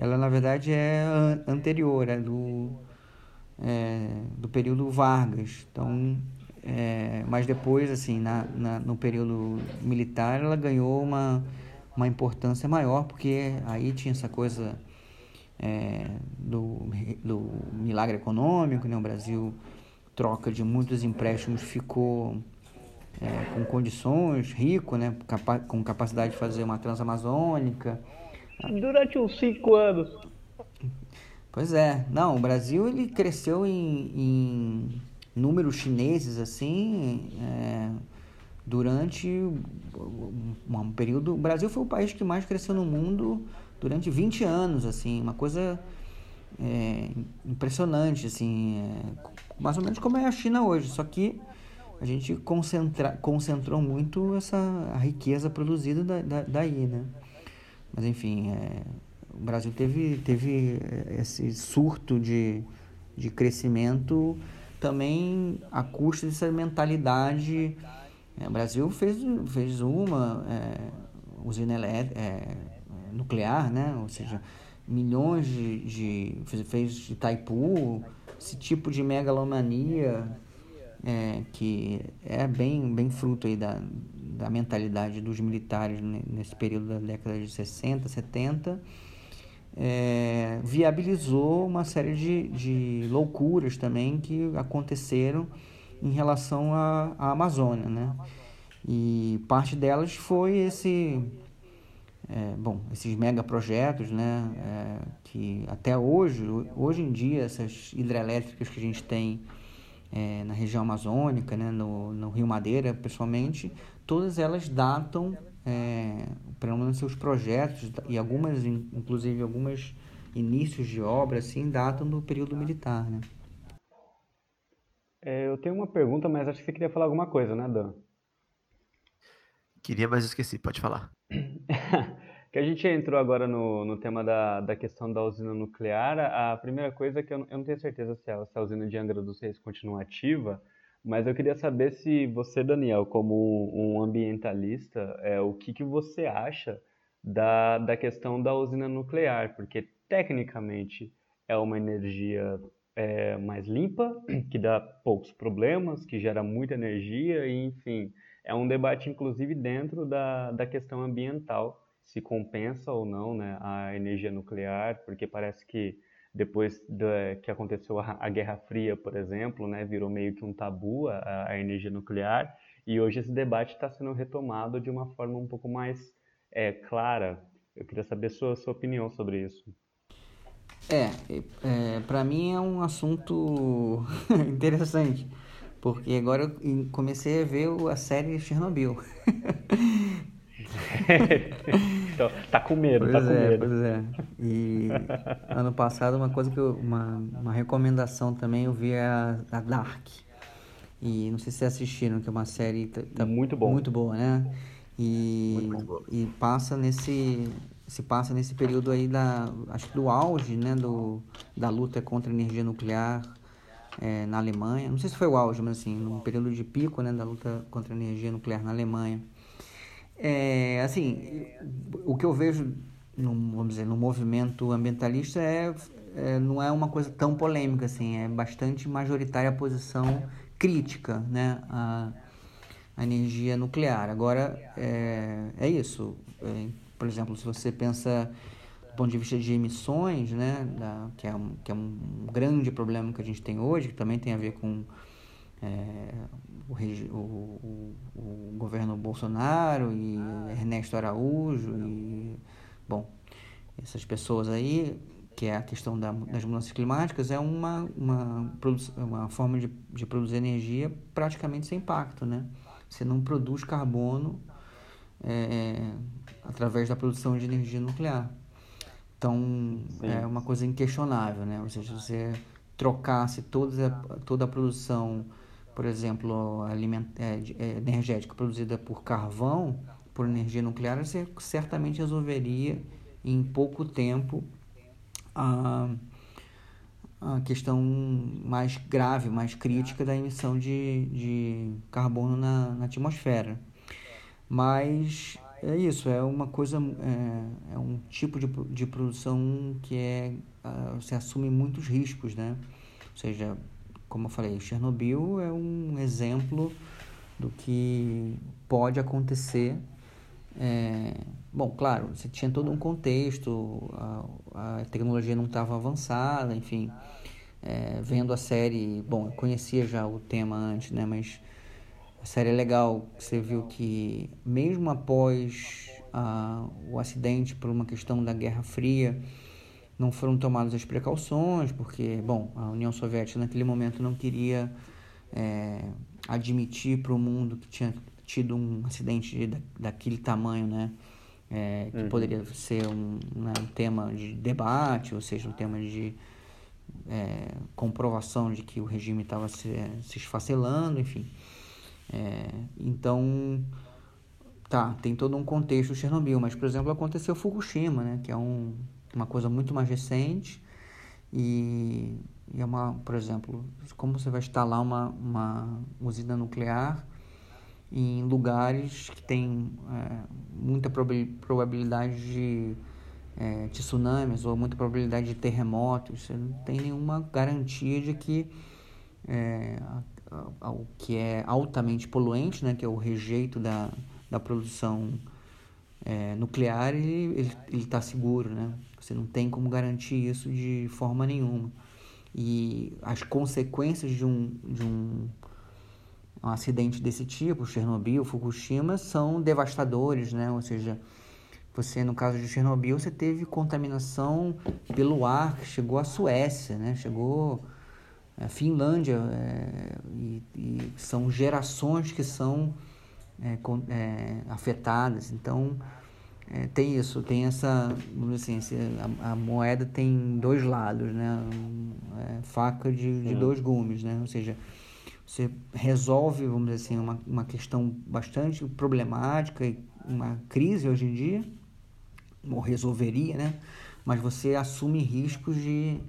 Ela, na verdade, é an- anterior, é do, é, do período Vargas. Então, é, mas depois, assim, na, na- no período militar, ela ganhou uma, uma importância maior, porque aí tinha essa coisa é, do, do milagre econômico, né? O Brasil, troca de muitos empréstimos, ficou é, com condições, rico, né? Capa com capacidade de fazer uma transamazônica. Durante uns cinco anos. Pois é, não, o Brasil ele cresceu em, em números chineses assim é, durante um, período. O Brasil foi o país que mais cresceu no mundo durante 20 anos, assim, uma coisa é, impressionante, assim, é, mais ou menos como é a China hoje, só que a gente concentra, concentrou muito essa a riqueza produzida da, da, daí, né? Mas enfim, é, o Brasil teve, teve eh, esse surto de, de crescimento também à custa dessa mentalidade. É, o Brasil fez, fez uma é, usina elé- é, nuclear, né? ou seja, milhões de, de fez, Itaipu, esse tipo de megalomania é, que é bem, bem fruto aí da, da mentalidade dos militares ne- nesse período da década de 60, 70, é, viabilizou uma série de, de loucuras também que aconteceram em relação à, à Amazônia, né? E parte delas foi esse, é, bom, esses megaprojetos, né? É, que até hoje, hoje em dia, essas hidrelétricas que a gente tem é, na região amazônica, né, no, no Rio Madeira, pessoalmente, todas elas datam, é, pelo menos seus projetos, e algumas, in- inclusive algumas inícios de obra, assim, datam do período militar, né? É, eu tenho uma pergunta, mas acho que você queria falar alguma coisa, né, Dan? Queria, mas esqueci, pode falar. que a gente entrou agora no, no tema da, da questão da usina nuclear, a primeira coisa é que eu, eu não tenho certeza se a, se a usina de Angra dos Reis continua ativa, mas eu queria saber se você, Daniel, como um ambientalista, é, o que, que você acha da, da questão da usina nuclear, porque tecnicamente é uma energia é, mais limpa, que dá poucos problemas, que gera muita energia, e enfim, é um debate inclusive dentro da, da questão ambiental, se compensa ou não né, a energia nuclear, porque parece que depois de, que aconteceu a, a, Guerra Fria, por exemplo, né, virou meio que um tabu a, a energia nuclear, e hoje esse debate está sendo retomado de uma forma um pouco mais é, clara. Eu queria saber sua, sua opinião sobre isso. É, é para mim é um assunto interessante, porque agora eu comecei a ver a série Chernobyl. então, tá com medo, pois tá com é, medo. Pois é. E ano passado uma coisa que eu, uma, uma recomendação também, eu vi a, a Dark. E não sei se vocês assistiram, que é uma série tá, tá muito bom. Muito boa, né? E, muito, muito boa. e passa nesse se passa nesse período aí da acho que do auge, né, do da luta contra a energia nuclear é, na Alemanha. Não sei se foi o auge, mas assim, num período de pico, né, da luta contra a energia nuclear na Alemanha. É, assim, o que eu vejo, no, vamos dizer, no movimento ambientalista é, é, não é uma coisa tão polêmica, assim, é bastante majoritária a posição crítica, né, a, a energia nuclear. Agora, é, é isso. É, por exemplo, se você pensa do ponto de vista de emissões, né, da, que, é um, que é um grande problema que a gente tem hoje, que também tem a ver com é, o, o, o, governo Bolsonaro e Ernesto Araújo e bom essas pessoas aí que é a questão da, das mudanças climáticas é uma uma, uma forma de, de produzir energia praticamente sem impacto né? Você não produz carbono é, através da produção de energia nuclear. Então Sim. é uma coisa inquestionável né? Ou seja você trocasse toda toda a produção por exemplo, é, é, energética produzida por carvão, por energia nuclear, você certamente resolveria em pouco tempo a, a questão mais grave, mais crítica da emissão de, de carbono na, na atmosfera. Mas é isso, é uma coisa, é, é um tipo de, de produção que é, você assume muitos riscos, né? Ou seja, como eu falei, Chernobyl é um exemplo do que pode acontecer. É, bom, claro, você tinha todo um contexto, a, a tecnologia não estava avançada, enfim. É, vendo a série, bom, eu conhecia já o tema antes, né? Mas a série é legal, você viu que mesmo após a, o acidente por uma questão da Guerra Fria, não foram tomadas as precauções, porque, bom, a União Soviética naquele momento não queria é, admitir para o mundo que tinha tido um acidente de, daquele tamanho, né? É, que uhum. poderia ser um, né, um, tema de debate, ou seja, um tema de é, comprovação de que o regime estava se, se esfacelando, enfim. É, então, tá, tem todo um contexto Chernobyl, mas, por exemplo, aconteceu Fukushima, né, que é um, uma coisa muito mais recente e, e é uma, por exemplo, como você vai instalar uma, uma usina nuclear em lugares que tem é, muita probabilidade de, é, de tsunamis ou muita probabilidade de terremotos, você não tem nenhuma garantia de que é, o que é altamente poluente, né, que é o rejeito da, da produção é, nuclear, ele está seguro, né? Você não tem como garantir isso de forma nenhuma. E as consequências de um, de um, um acidente desse tipo, Chernobyl, Fukushima, são devastadores, né? Ou seja, você, no caso de Chernobyl, você teve contaminação pelo ar que chegou à Suécia, né? Chegou à Finlândia é, e, e, são gerações que são é, é, afetadas. Então, é, tem isso, tem essa, assim, a, a, moeda tem dois lados, né? É, faca de, de dois gumes, né? Ou seja, você resolve, vamos dizer assim, uma, uma questão bastante problemática e uma crise hoje em dia, ou resolveria, né? Mas você assume riscos de,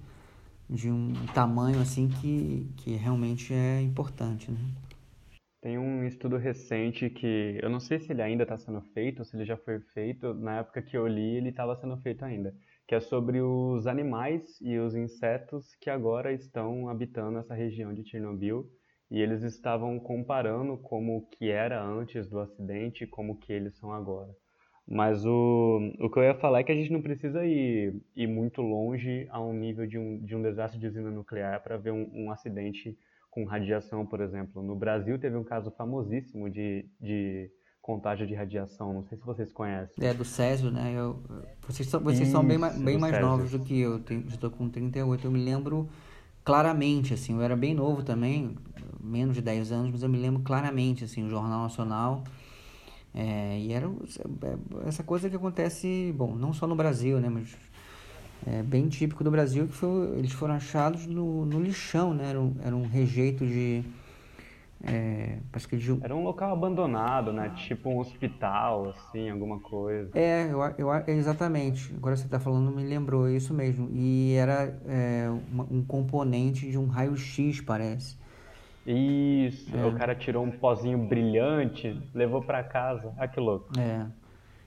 de um tamanho assim que, que realmente é importante, né? Tem um estudo recente que eu não sei se ele ainda está sendo feito ou se ele já foi feito. Na época que eu li, ele estava sendo feito ainda, que é sobre os animais e os insetos que agora estão habitando essa região de Chernobyl e eles estavam comparando como que era antes do acidente e como que eles são agora. Mas o, o que eu ia falar é que a gente não precisa ir, ir muito longe a um nível de um, de um desastre de usina nuclear para ver um, um acidente com radiação, por exemplo. No Brasil teve um caso famosíssimo de, de contágio de radiação, não sei se vocês conhecem. É, do Césio, né? Eu, vocês são, vocês Isso, são bem, bem mais Césio. novos do que eu, tenho, já estou com 38, eu me lembro claramente, assim, eu era bem novo também, menos de 10 anos, mas eu me lembro claramente, assim, o Jornal Nacional, é, e era é, essa coisa que acontece, bom, não só no Brasil, né, mas é, bem típico do Brasil, que foi, eles foram achados no, no lixão, né? Era um, era um rejeito de... É, de... Era um local abandonado, né? Tipo um hospital, assim, alguma coisa. É, eu, eu, exatamente. Agora você está falando, me lembrou, é isso mesmo. E era é, uma, um componente de um raio-x, parece. Isso, é. o cara tirou um pozinho brilhante, levou para casa. Ah, que louco. É.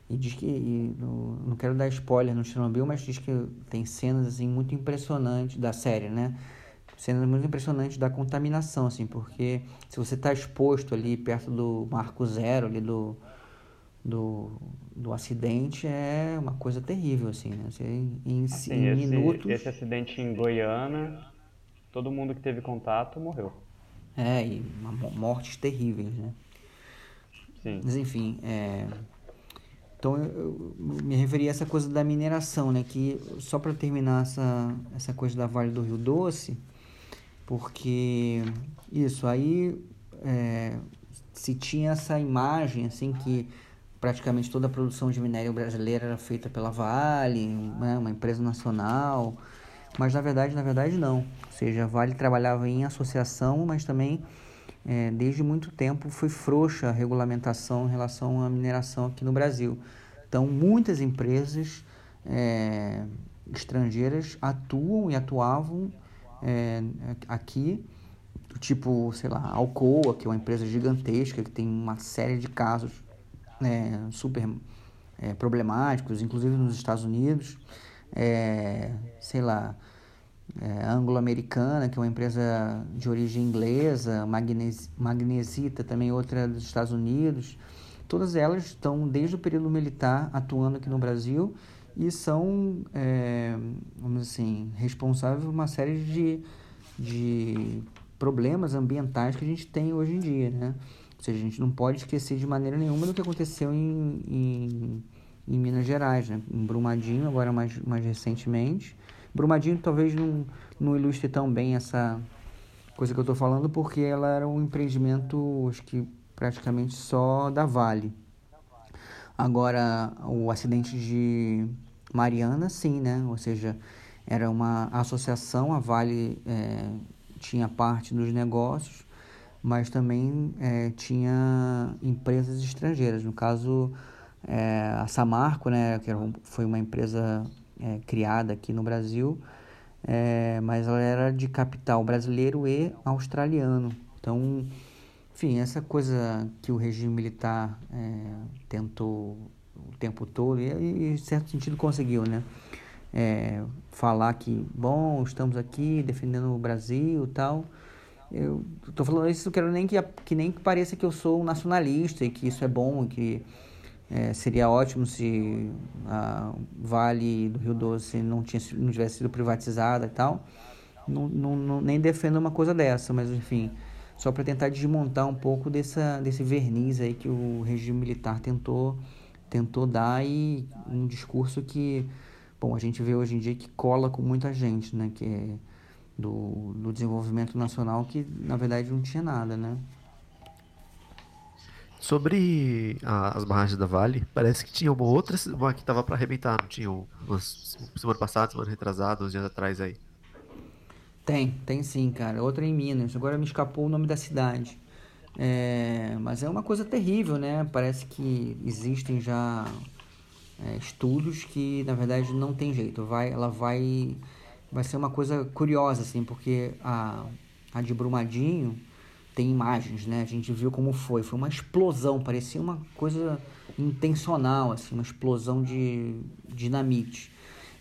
E diz que, e no, não quero dar spoiler no Chernobyl, mas diz que tem cenas assim muito impressionantes da série, né? Cenas muito impressionantes da contaminação, assim, porque se você está exposto ali perto do marco zero ali do, do, do acidente é uma coisa terrível, assim, né? Você, em, assim, em esse, minutos... Esse acidente em Goiânia, todo mundo que teve contato morreu. É, e mortes terríveis, né? Sim. Mas enfim, é, então eu, me referi a essa coisa da mineração, né? Que só para terminar essa, essa coisa da Vale do Rio Doce, porque isso aí é, se tinha essa imagem assim que praticamente toda a produção de minério brasileira era feita pela Vale, né? uma empresa nacional, mas na verdade, na verdade não. Ou seja, a Vale trabalhava em associação, mas também é, desde muito tempo foi frouxa a regulamentação em relação à mineração aqui no Brasil. Então, muitas empresas é, estrangeiras atuam e atuavam é, aqui, tipo, sei lá, Alcoa, que é uma empresa gigantesca, que tem uma série de casos é, super é, problemáticos, inclusive nos Estados Unidos. É, sei lá, é, Anglo-Americana, que é uma empresa de origem inglesa, Magnes, Magnesita, também outra dos Estados Unidos. Todas elas estão, desde o período militar, atuando aqui no Brasil e são, é, vamos assim, responsáveis por uma série de, de problemas ambientais que a gente tem hoje em dia, né? Ou seja, a gente não pode esquecer de maneira nenhuma do que aconteceu em, em, em Minas Gerais, né? Em Brumadinho, agora mais, mais recentemente, Brumadinho talvez não, não ilustre tão bem essa coisa que eu estou falando, porque ela era um empreendimento, acho que praticamente só da Vale. Agora, o acidente de Mariana, sim, né? Ou seja, era uma associação, a Vale é, tinha parte dos negócios, mas também é, tinha empresas estrangeiras. No caso, é, a Samarco, né, que foi uma empresa é, criada aqui no Brasil, é, mas ela era de capital brasileiro e australiano. Então, enfim, essa coisa que o regime militar é, tentou o tempo todo, e, e em certo sentido conseguiu, né? É, falar que, bom, estamos aqui defendendo o Brasil e tal. Eu estou falando isso, eu quero nem que, que nem que pareça que eu sou um nacionalista e que isso é bom, que é, seria ótimo se a Vale do Rio Doce não, tinha, não tivesse sido privatizada e tal. Não, não, não, nem defendo uma coisa dessa, mas enfim, só para tentar desmontar um pouco dessa, desse verniz aí que o regime militar tentou, tentou dar e um discurso que, bom, a gente vê hoje em dia que cola com muita gente, né? Que é do, do desenvolvimento nacional que, na verdade, não tinha nada, né? Sobre a, as barragens da Vale, parece que tinha uma outra uma que tava para arrebentar, não tinha? Umas, semana passada, semana retrasada, uns dias atrás aí. Tem, tem sim, cara. Outra em Minas. Agora me escapou o nome da cidade. É, mas é uma coisa terrível, né? Parece que existem já é, estudos que na verdade não tem jeito, vai, ela vai, vai ser uma coisa curiosa assim, porque a, a de Brumadinho tem imagens, né? A gente viu como foi, foi uma explosão, parecia uma coisa intencional, assim, uma explosão de dinamite.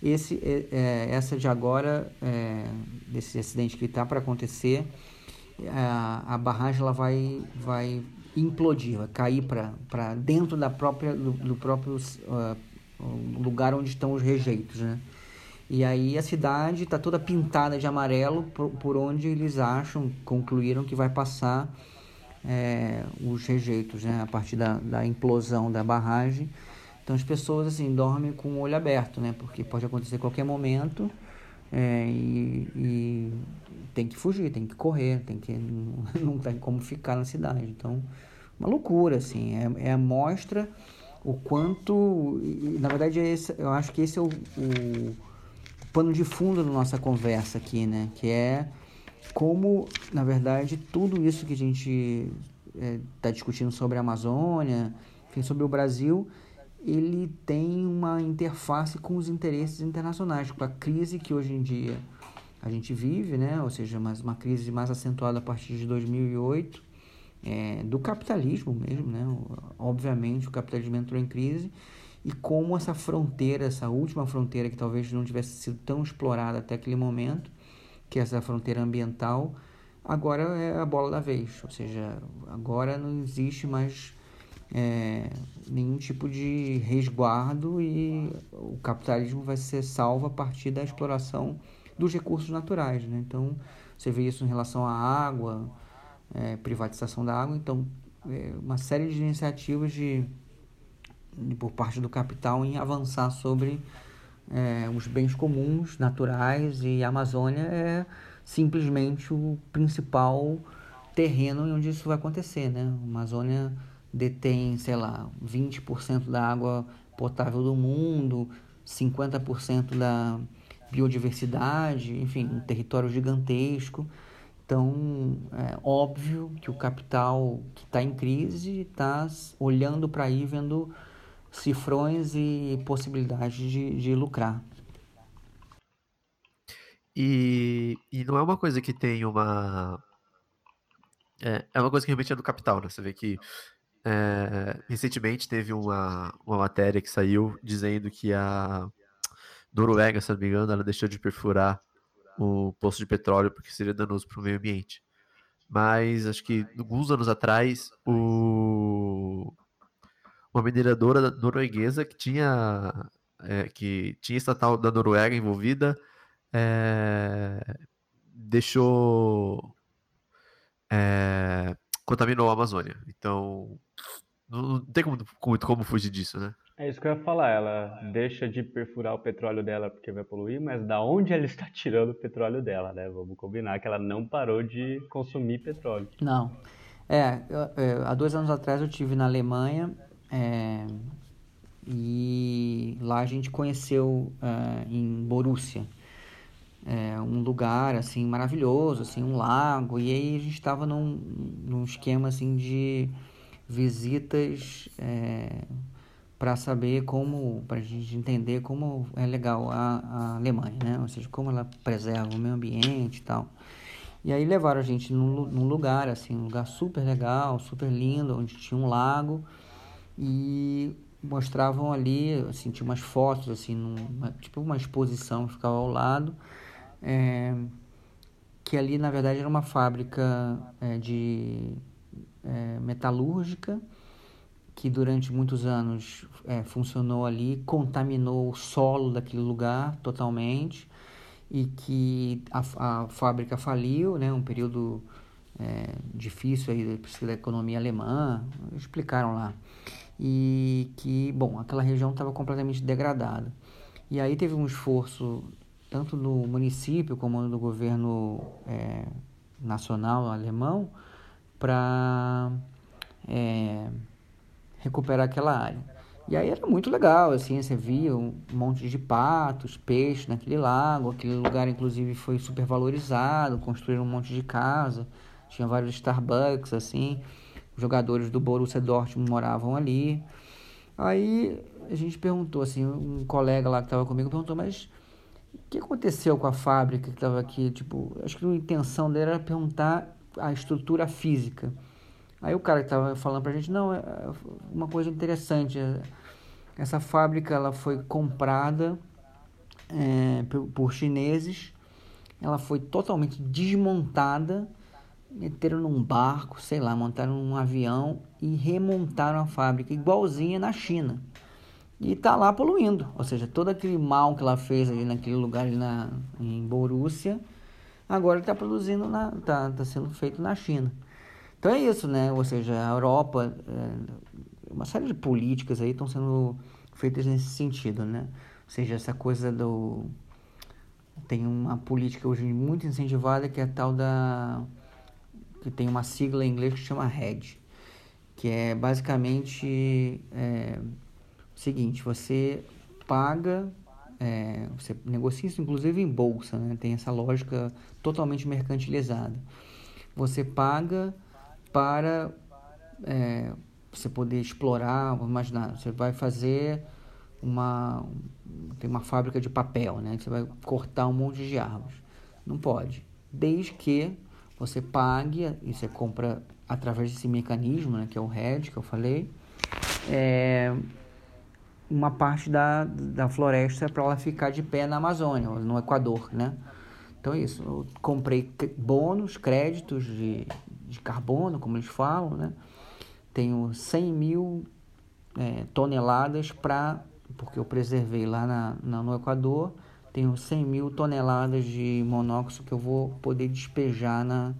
Esse, é, é, essa de agora, é, desse acidente que está para acontecer, a, a, barragem ela vai, vai implodir, vai cair para dentro da própria, do, do próprio uh, lugar onde estão os rejeitos, né? E aí a cidade está toda pintada de amarelo por, por, onde eles acham, concluíram que vai passar é, os rejeitos, né? A partir da, da implosão da barragem. Então as pessoas assim dormem com o olho aberto, né? Porque pode acontecer a qualquer momento é, e, e, tem que fugir, tem que correr, tem que não, não tem como ficar na cidade. Então uma loucura assim, é, é a mostra o quanto, na verdade é eu acho que esse é o, o pano de fundo da nossa conversa aqui, né? Que é como, na verdade, tudo isso que a gente está é, discutindo sobre a Amazônia, enfim, sobre o Brasil, ele tem uma interface com os interesses internacionais, com a crise que hoje em dia a gente vive, né? Ou seja, uma crise mais acentuada a partir de 2008, é, do capitalismo mesmo, né? Obviamente, o capitalismo entrou em crise e como essa fronteira, essa última fronteira que talvez não tivesse sido tão explorada até aquele momento, que é essa fronteira ambiental, agora é a bola da vez, ou seja, agora não existe mais é, nenhum tipo de resguardo e o capitalismo vai ser salvo a partir da exploração dos recursos naturais, né? Então você vê isso em relação à água, é, privatização da água, então é, uma série de iniciativas de por parte do capital em avançar sobre é, os bens comuns naturais e a Amazônia é simplesmente o principal terreno onde isso vai acontecer, né? A Amazônia detém, sei lá, 20% da água potável do mundo, 50% da biodiversidade, enfim, um território gigantesco. Então, é óbvio que o capital que está em crise está olhando para aí, vendo cifrões e possibilidades de, de lucrar. E, e não é uma coisa que tem uma. É, é uma coisa que realmente é do capital, né? Você vê que é, recentemente teve uma, uma matéria que saiu dizendo que a Noruega, se não me engano, ela deixou de perfurar o poço de petróleo porque seria danoso para o meio ambiente. Mas acho que alguns anos atrás o, uma mineradora norueguesa que tinha é, que tinha estatal da Noruega envolvida é, deixou é, contaminou a Amazônia. Então não, não tem como, muito como fugir disso, né? É isso que eu ia falar. Ela deixa de perfurar o petróleo dela porque vai poluir, mas da onde ela está tirando o petróleo dela, né? Vamos combinar que ela não parou de consumir petróleo. Não. É, eu, eu, há dois anos atrás eu tive na Alemanha é, e lá a gente conheceu é, em Borussia é, um lugar assim maravilhoso, assim um lago e aí a gente estava num, num esquema assim de visitas é, para saber como, para a gente entender como é legal a, a Alemanha, né? Ou seja, como ela preserva o meio ambiente e tal. E aí levaram a gente num, num lugar assim, um lugar super legal, super lindo, onde tinha um lago e mostravam ali, assim, tinha umas fotos, assim, numa, tipo uma exposição que ficava ao lado, é, que ali, na verdade, era uma fábrica é, de é, metalúrgica, que durante muitos anos é, funcionou ali, contaminou o solo daquele lugar totalmente, e que a, a fábrica faliu, né, um período é, difícil aí da economia alemã, explicaram lá e que, bom, aquela região estava completamente degradada. E aí teve um esforço tanto do município como do governo é, nacional alemão para é, recuperar aquela área. E aí era muito legal, assim, você via um monte de patos, peixes naquele lago, aquele lugar inclusive foi super valorizado, construíram um monte de casa, tinha vários Starbucks, assim, jogadores do Borussia Dortmund moravam ali. Aí a gente perguntou, assim, um colega lá que estava comigo perguntou, mas o que aconteceu com a fábrica que estava aqui? Tipo, acho que a intenção dele era perguntar a estrutura física. Aí o cara que estava falando para a gente, não, é, é uma coisa interessante, é, essa fábrica ela foi comprada é, por, por chineses, ela foi totalmente desmontada, meteram num barco, sei lá, montaram um avião e remontaram a fábrica igualzinha na China. E tá lá poluindo, ou seja, todo aquele mal que ela fez ali naquele lugar ali na, em Borussia, agora está produzindo, na, tá, sendo feito na China. Então é isso, né? Ou seja, a Europa, é, uma série de políticas aí estão sendo feitas nesse sentido, né? Ou seja, essa coisa do tem uma política hoje muito incentivada que é a tal da que tem uma sigla em inglês que chama RED, que é basicamente é, o seguinte: você paga, é, você negocia isso inclusive em bolsa, né? tem essa lógica totalmente mercantilizada. Você paga para é, você poder explorar, vamos imaginar, você vai fazer uma tem uma fábrica de papel, né? Você vai cortar um monte de árvores. Não pode. Desde que você pague e você compra através desse mecanismo, né, que é o RED que eu falei, é, uma parte da, da floresta para ela ficar de pé na Amazônia, no Equador, né? Então é isso. Eu comprei bônus, créditos de, de carbono, como eles falam, né? Tenho 100 mil é, toneladas para porque eu preservei lá na, na, no Equador, tenho 100 mil toneladas de monóxido que eu vou poder despejar na,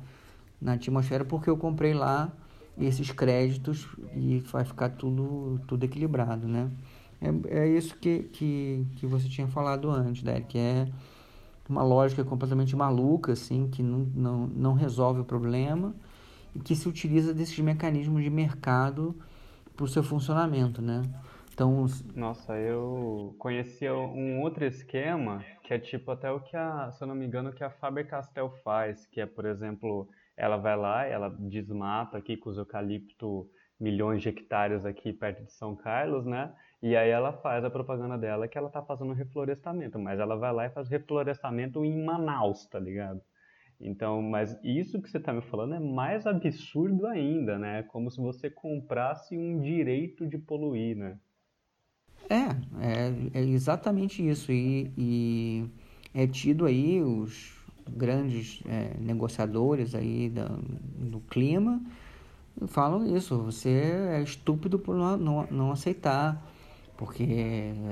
na atmosfera, porque eu comprei lá esses créditos e vai ficar tudo, tudo equilibrado, né? É, é isso que, que, que você tinha falado antes, Derek, que é uma lógica completamente maluca, assim, que não, não, não resolve o problema e que se utiliza desses mecanismos de mercado para o seu funcionamento, né? Então, nossa, eu conhecia um outro esquema que é tipo até o que a, se eu não me engano, que a Faber-Castell faz, que é, por exemplo, ela vai lá, ela desmata aqui com os eucalipto milhões de hectares aqui perto de São Carlos, né? E aí ela faz a propaganda dela que ela tá fazendo reflorestamento, mas ela vai lá e faz reflorestamento em Manaus, tá ligado? Então, mas isso que você está me falando é mais absurdo ainda, né? Como se você comprasse um direito de poluir, né? É, é, é exatamente isso. E, e, é tido aí os grandes é, negociadores aí da, do clima falam isso. Você é estúpido por não, não, não aceitar, porque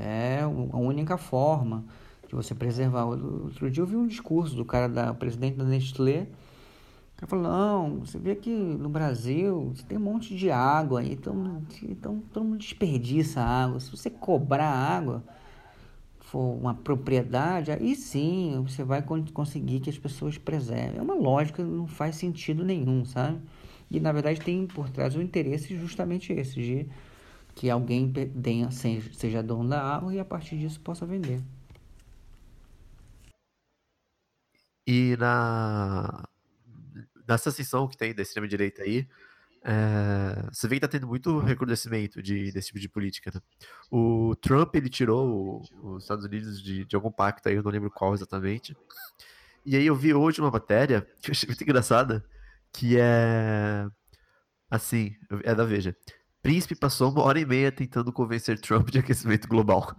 é a única forma de você preservar. Outro dia eu vi um discurso do cara da presidente da Nestlé ele falou, não, você vê que no Brasil tem um monte de água então, então todo mundo desperdiça água. Se você cobrar água, for uma propriedade, aí sim você vai conseguir que as pessoas preservem. É uma lógica, não faz sentido nenhum, sabe? E na verdade tem por trás o interesse justamente esse, de que alguém tenha, seja dono da água e a partir disso possa vender. E na nessa ascensão que tem da extrema-direita aí, é, você vê que tá tendo muito recrudescimento de, desse tipo de política, né? O Trump, ele tirou os Estados Unidos de, de algum pacto aí, eu não lembro qual exatamente. E aí eu vi hoje uma matéria que eu achei muito engraçada, que é assim, é da Veja. Príncipe passou uma hora e meia tentando convencer Trump de aquecimento global.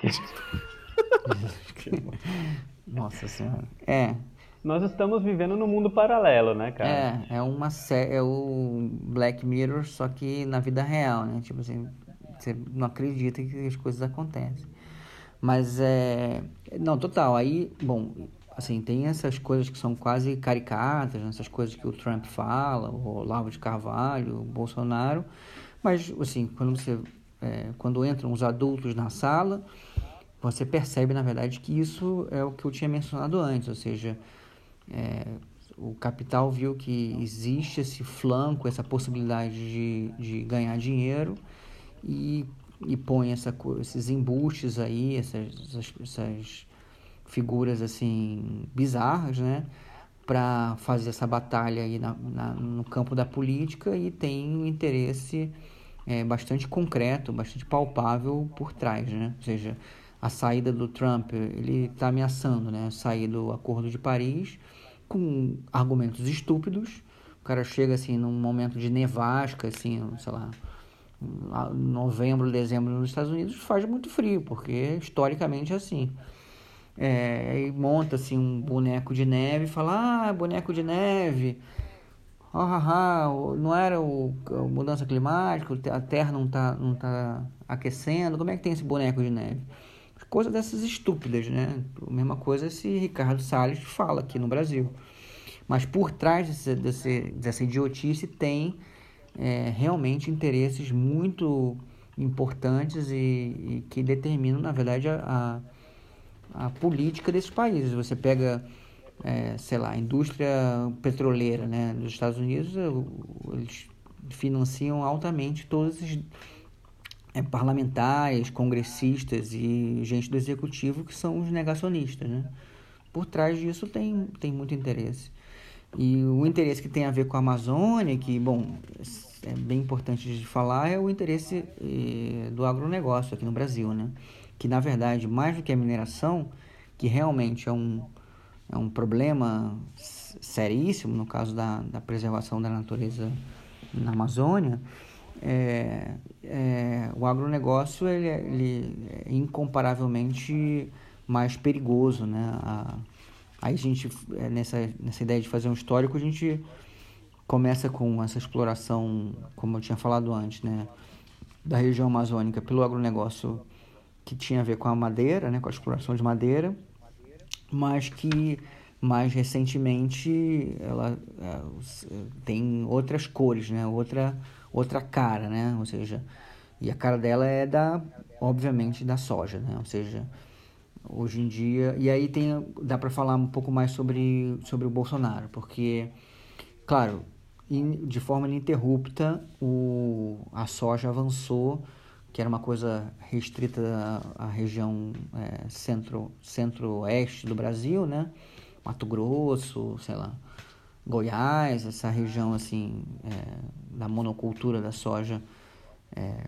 Nossa senhora. É, nós estamos vivendo num mundo paralelo, né, cara? É, é uma é o Black Mirror, só que na vida real, né? Tipo assim, você não acredita que as coisas acontecem. Mas é. Não, total. Aí, bom, assim, tem essas coisas que são quase caricatas, né? essas coisas que o Trump fala, o Olavo de Carvalho, o Bolsonaro. Mas, assim, quando você. É, quando entram os adultos na sala, você percebe, na verdade, que isso é o que eu tinha mencionado antes, ou seja é, o capital viu que existe esse flanco, essa possibilidade de, de ganhar dinheiro e, e põe essa, esses embustes aí, essas, essas, essas figuras assim bizarras, né? para fazer essa batalha aí na, na, no campo da política e tem o interesse é, bastante concreto, bastante palpável por trás, né? Ou seja, a saída do Trump, ele está ameaçando, né? Sair do Acordo de Paris com argumentos estúpidos. O cara chega assim num momento de nevasca, assim, sei lá, novembro, dezembro nos Estados Unidos faz muito frio, porque historicamente é assim. É, e monta assim um boneco de neve e fala, ah, boneco de neve, ah, ah, não era o, a mudança climática, a Terra não está não tá aquecendo, como é que tem esse boneco de neve? Coisa dessas estúpidas, né? A mesma coisa se Ricardo Salles fala aqui no Brasil. Mas por trás desse, desse, dessa idiotice tem é, realmente interesses muito importantes e, e, que determinam, na verdade, a, a, a política desses países. Você pega é, sei lá, a indústria petroleira né, dos Estados Unidos, eles financiam altamente todos esses é, parlamentares, congressistas e gente do executivo que são os negacionistas. Né? Por trás disso tem, tem muito interesse. E o interesse que tem a ver com a Amazônia, que, bom, é bem importante de falar, é o interesse eh, do agronegócio aqui no Brasil, né? Que, na verdade, mais do que a mineração, que realmente é um, é um problema seríssimo no caso da, da preservação da natureza na Amazônia, é, é, o agronegócio ele, ele é incomparavelmente mais perigoso, né? A, aí a gente, é, nessa, nessa ideia de fazer um histórico, a gente começa com essa exploração, como eu tinha falado antes, né? Da região amazônica pelo agronegócio que tinha a ver com a madeira, né? Com a exploração de madeira, mas que mais recentemente ela, ela é, tem outras cores, né? Outra outra cara, né? Ou seja, e a cara dela é da obviamente da soja, né? Ou seja, hoje em dia e aí tem dá para falar um pouco mais sobre sobre o Bolsonaro, porque claro, de forma ininterrupta o a soja avançou que era uma coisa restrita à, região é, centro, centro-oeste do Brasil, né? Mato Grosso, sei lá, Goiás, essa região assim é, da monocultura da soja, é,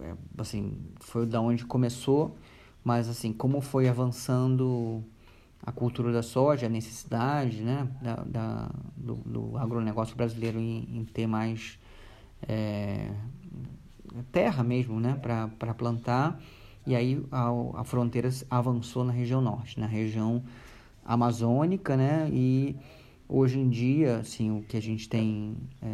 é, assim foi da onde começou, mas assim como foi avançando a cultura da soja, a necessidade, né, da, da do, do agronegócio brasileiro em, em ter mais é, terra mesmo, né, para plantar. E aí a, a fronteira avançou na região norte, na região amazônica, né? E hoje em dia, assim, o que a gente tem é,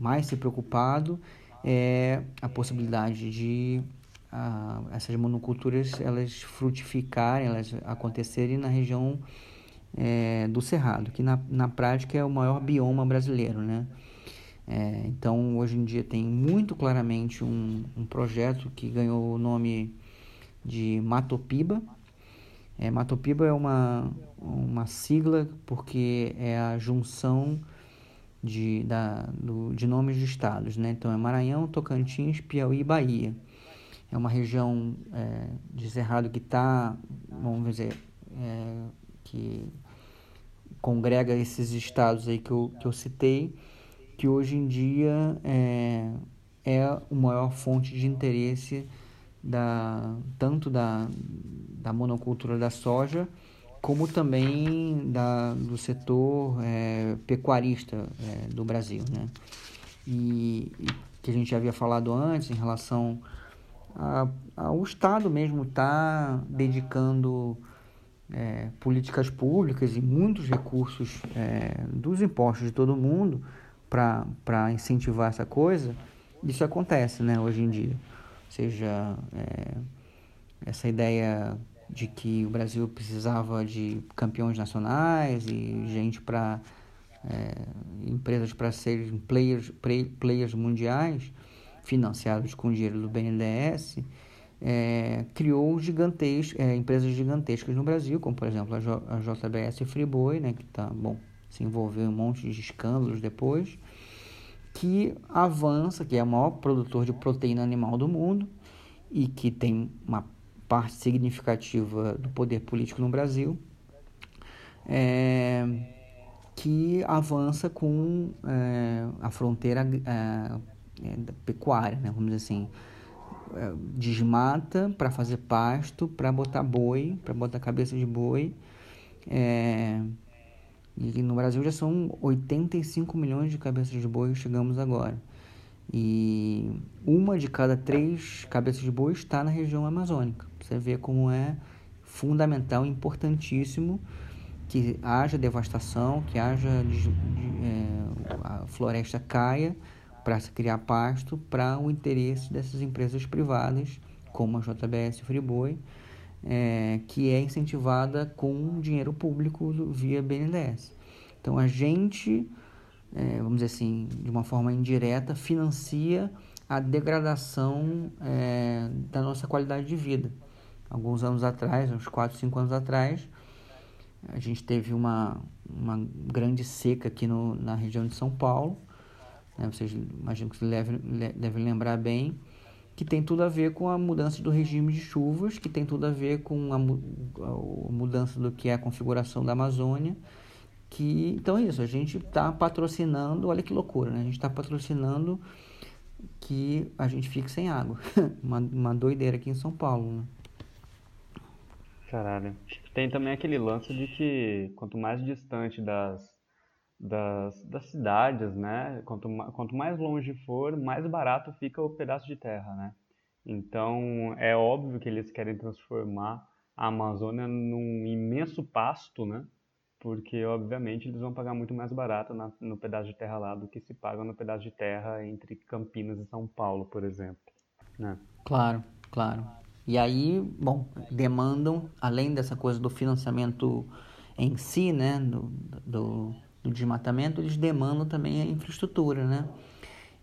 mais se preocupado é a possibilidade de a, essas monoculturas elas frutificarem, elas acontecerem na região é, do Cerrado, que na, na prática é o maior bioma brasileiro, né? É, então, hoje em dia tem muito claramente um, um projeto que ganhou o nome de Matopiba. É, Matopiba é uma, uma sigla porque é a junção de, da, do, de nomes de estados. Né? Então, é Maranhão, Tocantins, Piauí e Bahia. É uma região é, de Cerrado que está, vamos dizer, é, que congrega esses estados aí que eu, que eu citei que hoje em dia é, é a maior fonte de interesse da, tanto da, da monocultura da soja como também da, do setor é, pecuarista é, do Brasil. Né? E, e, que a gente havia falado antes em relação ao Estado mesmo estar tá dedicando é, políticas públicas e muitos recursos é, dos impostos de todo mundo para incentivar essa coisa, isso acontece né, hoje em dia. Seja, é, essa ideia de que o Brasil precisava de campeões nacionais e gente para é, empresas para serem players, players mundiais financiados com dinheiro do BNDES é, criou gigantes, é, empresas gigantescas no Brasil como por exemplo a, J, a JBS Friboi né que tá bom se envolveu em um monte de escândalos depois, que avança, que é o maior produtor de proteína animal do mundo e que tem uma parte significativa do poder político no Brasil, é, que avança com é, a fronteira é, é, da pecuária, né? vamos dizer assim, é, desmata para fazer pasto, para botar boi, para botar cabeça de boi. E no Brasil já são 85 milhões de cabeças de boi, chegamos agora. E uma de cada três cabeças de boi está na região amazônica. Você vê como é fundamental, importantíssimo que haja devastação, que haja é, a floresta caia para se criar pasto para o interesse dessas empresas privadas, como a JBS Friboi, é, que é incentivada com dinheiro público via BNDES. Então a gente, é, vamos dizer assim, de uma forma indireta, financia a degradação é, da nossa qualidade de vida. Alguns anos atrás, uns 4, 5 anos atrás, a gente teve uma, uma grande seca aqui no, na região de São Paulo, né? vocês imagino que vocês devem, devem lembrar bem, que tem tudo a ver com a mudança do regime de chuvas, que tem tudo a ver com a, a mudança do que é a configuração da Amazônia. Que, então é isso, a gente está patrocinando, olha que loucura, né? a gente está patrocinando que a gente fique sem água. uma, uma doideira aqui em São Paulo. Né? Caralho. Tem também aquele lance de que quanto mais distante das, das, das cidades, né? Quanto, quanto mais longe for, mais barato fica o pedaço de terra, né? Então é óbvio que eles querem transformar a Amazônia num imenso pasto, né? Porque obviamente eles vão pagar muito mais barato na, no pedaço de terra lá do que se paga no pedaço de terra entre Campinas e São Paulo, por exemplo. Né? Claro, claro. E aí, bom, demandam, além dessa coisa do financiamento em si, né, do, do, do desmatamento, eles demandam também a infraestrutura, né?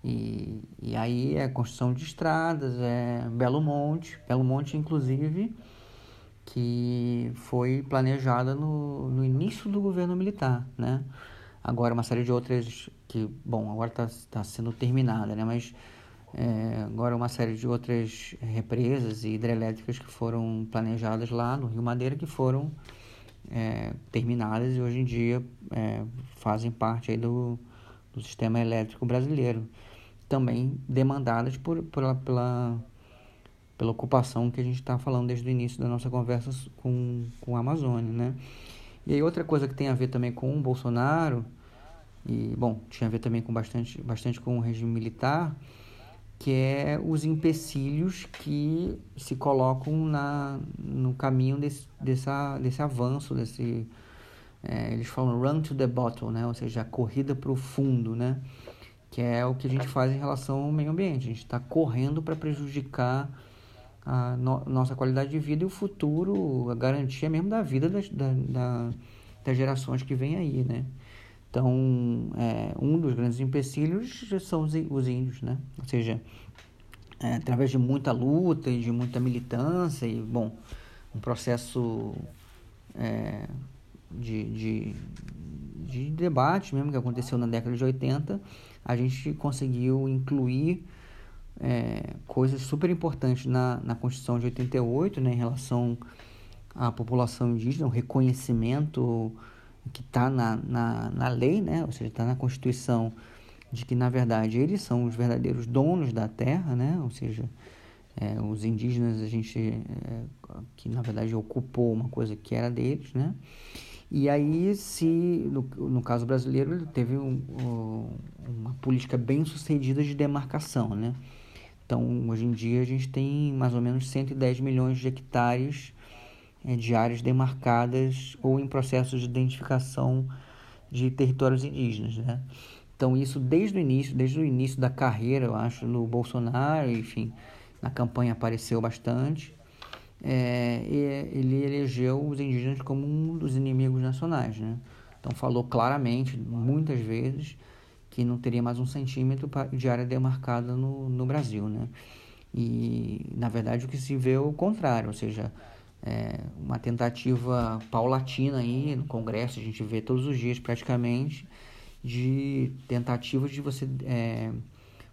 E, e aí é construção de estradas, é Belo Monte, Belo Monte, inclusive, que foi planejada no, no início do governo militar, né? Agora uma série de outras que, bom, agora está tá sendo terminada, né? Mas é, agora uma série de outras represas e hidrelétricas que foram planejadas lá no Rio Madeira que foram é, terminadas e hoje em dia é, fazem parte aí do, do sistema elétrico brasileiro. Também demandadas por, pela, pela, pela ocupação que a gente está falando desde o início da nossa conversa com, com a Amazônia, né? E aí outra coisa que tem a ver também com o Bolsonaro, e bom, tinha a ver também com bastante, bastante com o regime militar, que é os empecilhos que se colocam na, no caminho desse, dessa, desse avanço, desse, é, eles falam run to the bottom, né? ou seja, a corrida para o fundo, né? que é o que a gente faz em relação ao meio ambiente. A gente está correndo para prejudicar a no, nossa qualidade de vida e o futuro, a garantia mesmo da vida das, da, da, das gerações que vêm aí, né? Então, é, um dos grandes empecilhos são os, os índios, né? Ou seja, é, através de muita luta e de muita militância e, bom, um processo é, de, de, de debate mesmo que aconteceu na década de 80, a gente conseguiu incluir é, coisas super importantes na, na Constituição de 88, né, em relação à população indígena, o reconhecimento que está na, na, na lei, né? ou seja, está na Constituição, de que na verdade eles são os verdadeiros donos da terra, né? ou seja, é, os indígenas a gente é, que na verdade ocupou uma coisa que era deles, né? E aí se no, no caso brasileiro ele teve um, um, uma política bem sucedida de demarcação, né? Então hoje em dia a gente tem mais ou menos 110 milhões de hectares de áreas demarcadas ou em processos de identificação de territórios indígenas, né? Então isso desde o início, desde o início da carreira, eu acho, no Bolsonaro, enfim, na campanha apareceu bastante. É, ele elegeu os indígenas como um dos inimigos nacionais, né? Então falou claramente, muitas vezes, que não teria mais um centímetro de área demarcada no, no Brasil, né? E, na verdade, o que se vê é o contrário, ou seja, é, uma tentativa paulatina aí no Congresso, a gente vê todos os dias praticamente, de tentativas de você é,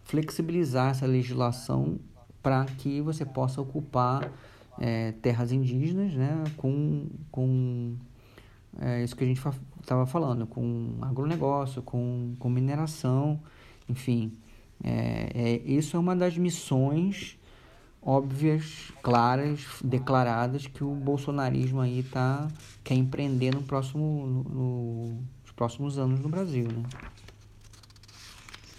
flexibilizar essa legislação para que você possa ocupar é, terras indígenas né, com, com é, isso que a gente estava falando, com agronegócio, com, com mineração, enfim, É, é, isso é uma das missões óbvias, claras, declaradas que o bolsonarismo aí tá, quer empreender no próximo, no, no, nos próximos anos no Brasil, né?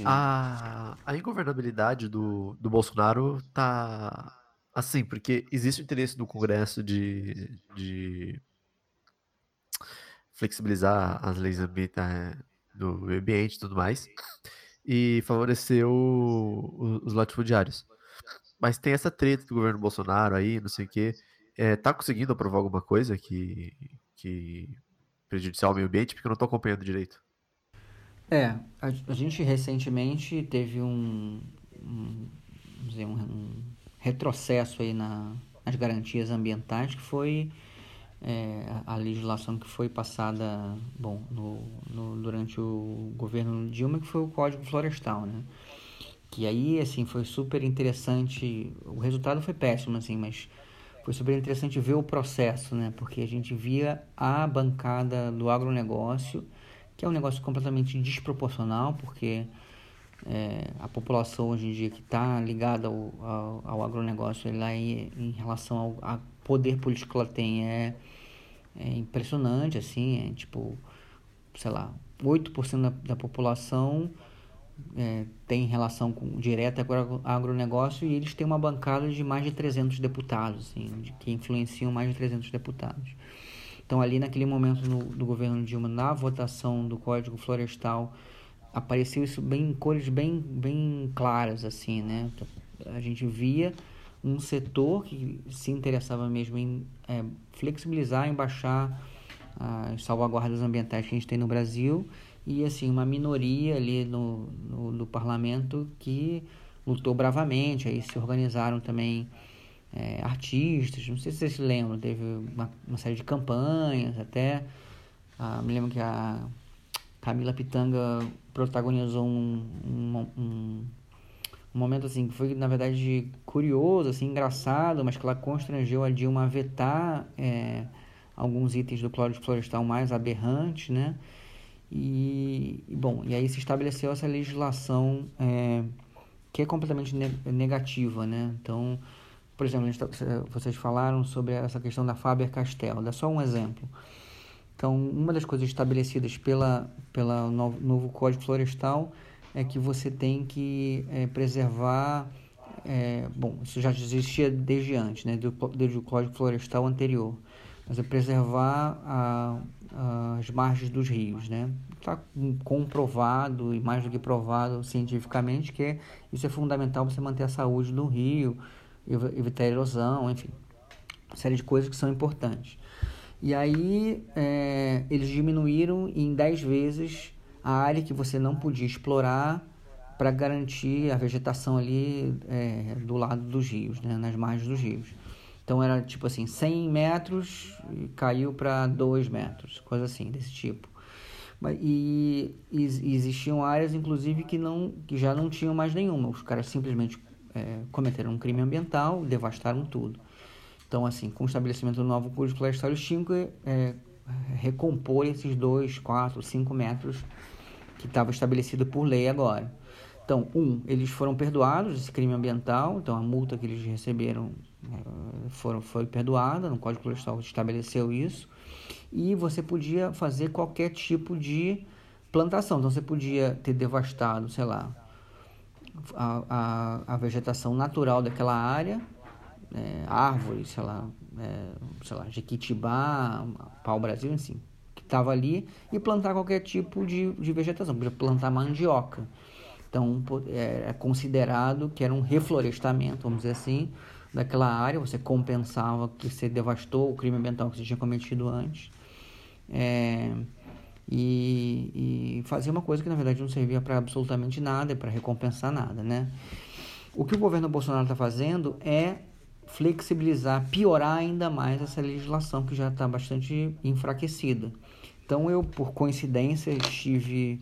A, a ingovernabilidade do, do Bolsonaro tá assim, porque existe o interesse do Congresso de, de flexibilizar as leis ambientais do meio ambiente e tudo mais, e favorecer o, os latifundiários. Mas tem essa treta do governo Bolsonaro aí, não sei o quê. É, tá conseguindo aprovar alguma coisa que, que prejudicial ao meio ambiente? Porque eu não tô acompanhando direito. É, a, a gente recentemente teve um, um, dizer, um, um retrocesso aí na, nas garantias ambientais, que foi é, a legislação que foi passada bom, no, no, durante o governo Dilma, que foi o Código Florestal, né? Que aí assim foi super interessante o resultado foi péssimo assim mas foi super interessante ver o processo né? Porque a gente via a bancada do agronegócio que é um negócio completamente desproporcional porque é, a população hoje em dia que está ligada ao, ao, ao, agronegócio é, em relação ao, ao poder político que ela tem é, é impressionante assim é tipo sei lá 8% da, da população é, tem relação com, direta com o agronegócio e eles têm uma bancada de mais de 300 deputados, assim, de, que influenciam mais de 300 deputados. Então, ali naquele momento no, do governo Dilma, na votação do Código Florestal, apareceu isso bem em cores bem, bem claras, assim, né? A gente via um setor que se interessava mesmo em é, flexibilizar, em baixar as salvaguardas ambientais que a gente tem no Brasil e assim uma minoria ali no, no, no parlamento que lutou bravamente aí se organizaram também é, artistas. Não sei se vocês se lembram teve uma, uma série de campanhas até. Ah, me lembro que a Camila Pitanga protagonizou um, um, um, um momento assim que foi na verdade curioso assim engraçado mas que ela constrangeu a Dilma a vetar é, alguns itens do Código Florestal mais aberrantes né e, bom, e aí se estabeleceu essa legislação é, que é completamente negativa, né? Então, por exemplo, tá, vocês falaram sobre essa questão da Faber-Castell, dá só um exemplo. Então, uma das coisas estabelecidas pela, pela novo, novo Código Florestal é que você tem que é, preservar, é, bom, isso já existia desde antes, né, desde o Código Florestal anterior, mas é preservar a, as margens dos rios, né? Está comprovado e mais do que provado cientificamente que isso é fundamental para você manter a saúde do rio, evitar erosão, enfim, uma série de coisas que são importantes. E aí é, eles diminuíram em 10 vezes a área que você não podia explorar para garantir a vegetação ali é, do lado dos rios, né, nas margens dos rios. Então era tipo assim, 100 metros caiu para 2 metros, coisa assim, desse tipo. E, existiam áreas, inclusive, que, não, que já não tinham mais nenhuma. Os caras simplesmente é, cometeram um crime ambiental, devastaram tudo. Então, assim, com o estabelecimento do novo Código Florestal, tinham que é, recompor esses 2, 4, 5 metros que estava estabelecido por lei agora. Então, um, eles foram perdoados desse crime ambiental, então a multa que eles receberam foram, foi perdoada, no Código Florestal estabeleceu isso, e você podia fazer qualquer tipo de plantação. Então, você podia ter devastado, sei lá, a, a, a vegetação natural daquela área, é, árvores, sei lá, é, sei lá, Jequitibá, pau-brasil, assim, que estava ali, e plantar qualquer tipo de, de vegetação, podia plantar mandioca. Então, é, é considerado que era um reflorestamento, vamos dizer assim, daquela área. Você compensava que você devastou o crime ambiental que você tinha cometido antes. É, e, e fazia uma coisa que na verdade não servia para absolutamente nada, para recompensar nada, né? O que o governo Bolsonaro está fazendo é flexibilizar, piorar ainda mais essa legislação que já está bastante enfraquecida. Então eu, por coincidência, estive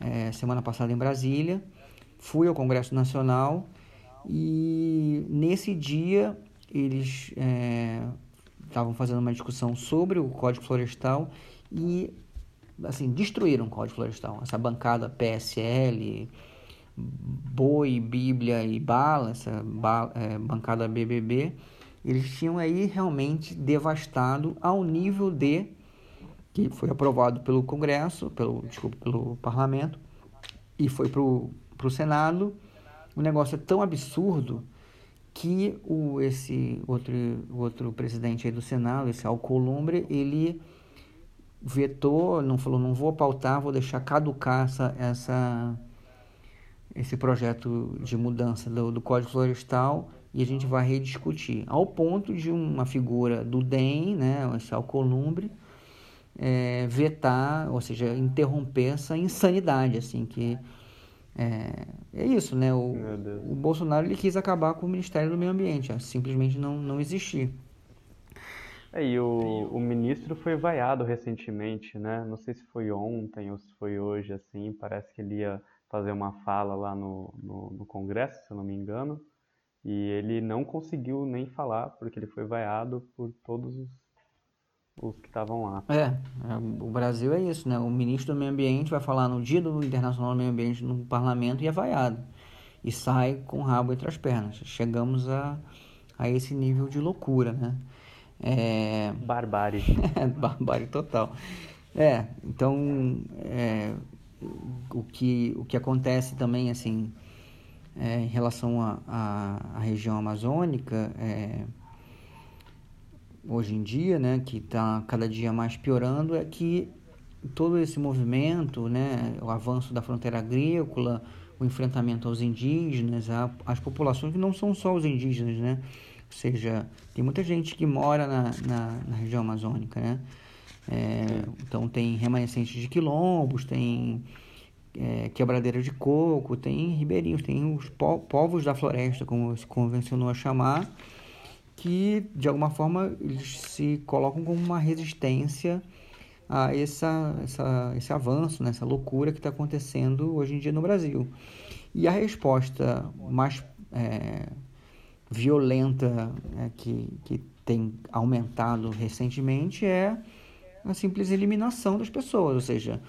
é, semana passada em Brasília, fui ao Congresso Nacional e nesse dia eles estavam é, fazendo uma discussão sobre o Código Florestal e assim destruíram o Código Florestal. Essa bancada PSL, boi, bíblia e bala, essa ba, é, bancada BBB, eles tinham aí realmente devastado ao nível de que foi aprovado pelo Congresso, pelo desculpa, pelo Parlamento e foi para o Senado. O negócio é tão absurdo que o esse outro outro presidente aí do Senado, esse Alcolumbre, ele vetou, não falou, não vou pautar, vou deixar caducar essa, essa esse projeto de mudança do, do Código Florestal e a gente vai rediscutir. Ao ponto de uma figura do DEM, né, esse Alcolumbre, é, vetar, ou seja, interromper essa insanidade, assim, que é, é isso, né? O, o Bolsonaro ele quis acabar com o Ministério do Meio Ambiente, simplesmente não, não existir. É, e o, o ministro foi vaiado recentemente, né? Não sei se foi ontem ou se foi hoje, assim. Parece que ele ia fazer uma fala lá no, no, no Congresso, se eu não me engano. E ele não conseguiu nem falar, porque ele foi vaiado por todos os, os que estavam lá. É, é, o Brasil é isso, né? O ministro do Meio Ambiente vai falar no Dia do Internacional do Meio Ambiente no parlamento e é vaiado. E sai com o rabo entre as pernas. Chegamos a, a esse nível de loucura, né? É... Barbárie. Barbárie total. É, então, é, o, que, o que acontece também, assim, é, em relação à região amazônica, é, hoje em dia, né, que está cada dia mais piorando, é que todo esse movimento, né, o avanço da fronteira agrícola, o enfrentamento aos indígenas, a, as populações que não são só os indígenas, né, ou seja, tem muita gente que mora na, na, na região amazônica, né? É, então tem remanescentes de quilombos, tem é, quebradeira de coco, tem ribeirinhos, tem os po povos da floresta, como se convencionou a chamar, que de alguma forma eles se colocam como uma resistência a essa, essa, esse avanço, né? essa loucura que está acontecendo hoje em dia no Brasil. E a resposta mais é, violenta é, que, que tem aumentado recentemente é a simples eliminação das pessoas, ou seja,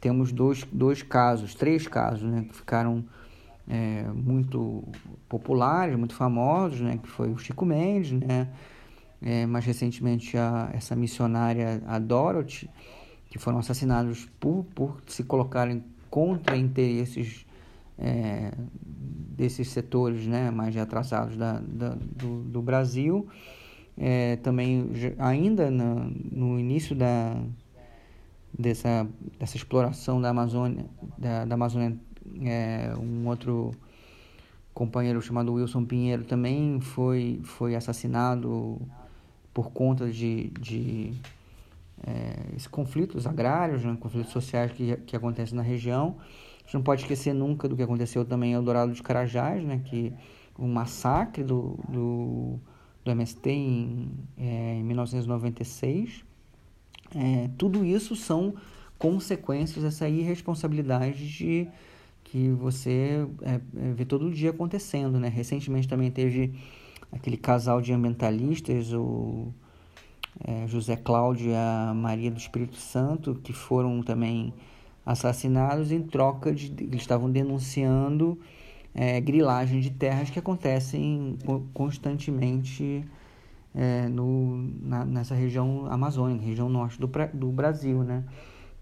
temos dois, dois casos, três casos, né, que ficaram é, muito populares, muito famosos, né, que foi o Chico Mendes, né, é, mais recentemente a, essa missionária, a Dorothy, que foram assassinados por, por se colocarem contra interesses é, desses setores né, mais atrasados da, da do, do, Brasil. É, também, ainda no, no início da, dessa, dessa exploração da Amazônia, da, da Amazônia é, um outro companheiro chamado Wilson Pinheiro também foi, foi assassinado por conta de, de é, conflitos agrários, né, conflitos sociais que, que acontecem na região. A gente não pode esquecer nunca do que aconteceu também em Eldorado de Carajás, né? Que o massacre do, do, do MST em, é, em 1996. É, tudo isso são consequências dessa irresponsabilidade de que você é, é, vê todo dia acontecendo, né? Recentemente também teve aquele casal de ambientalistas, o é, José Cláudio e a Maria do Espírito Santo, que foram também assassinados em troca de. Eles estavam denunciando é, grilagem de terras que acontecem constantemente é, no, na, nessa região amazônica, região norte do, do Brasil, né?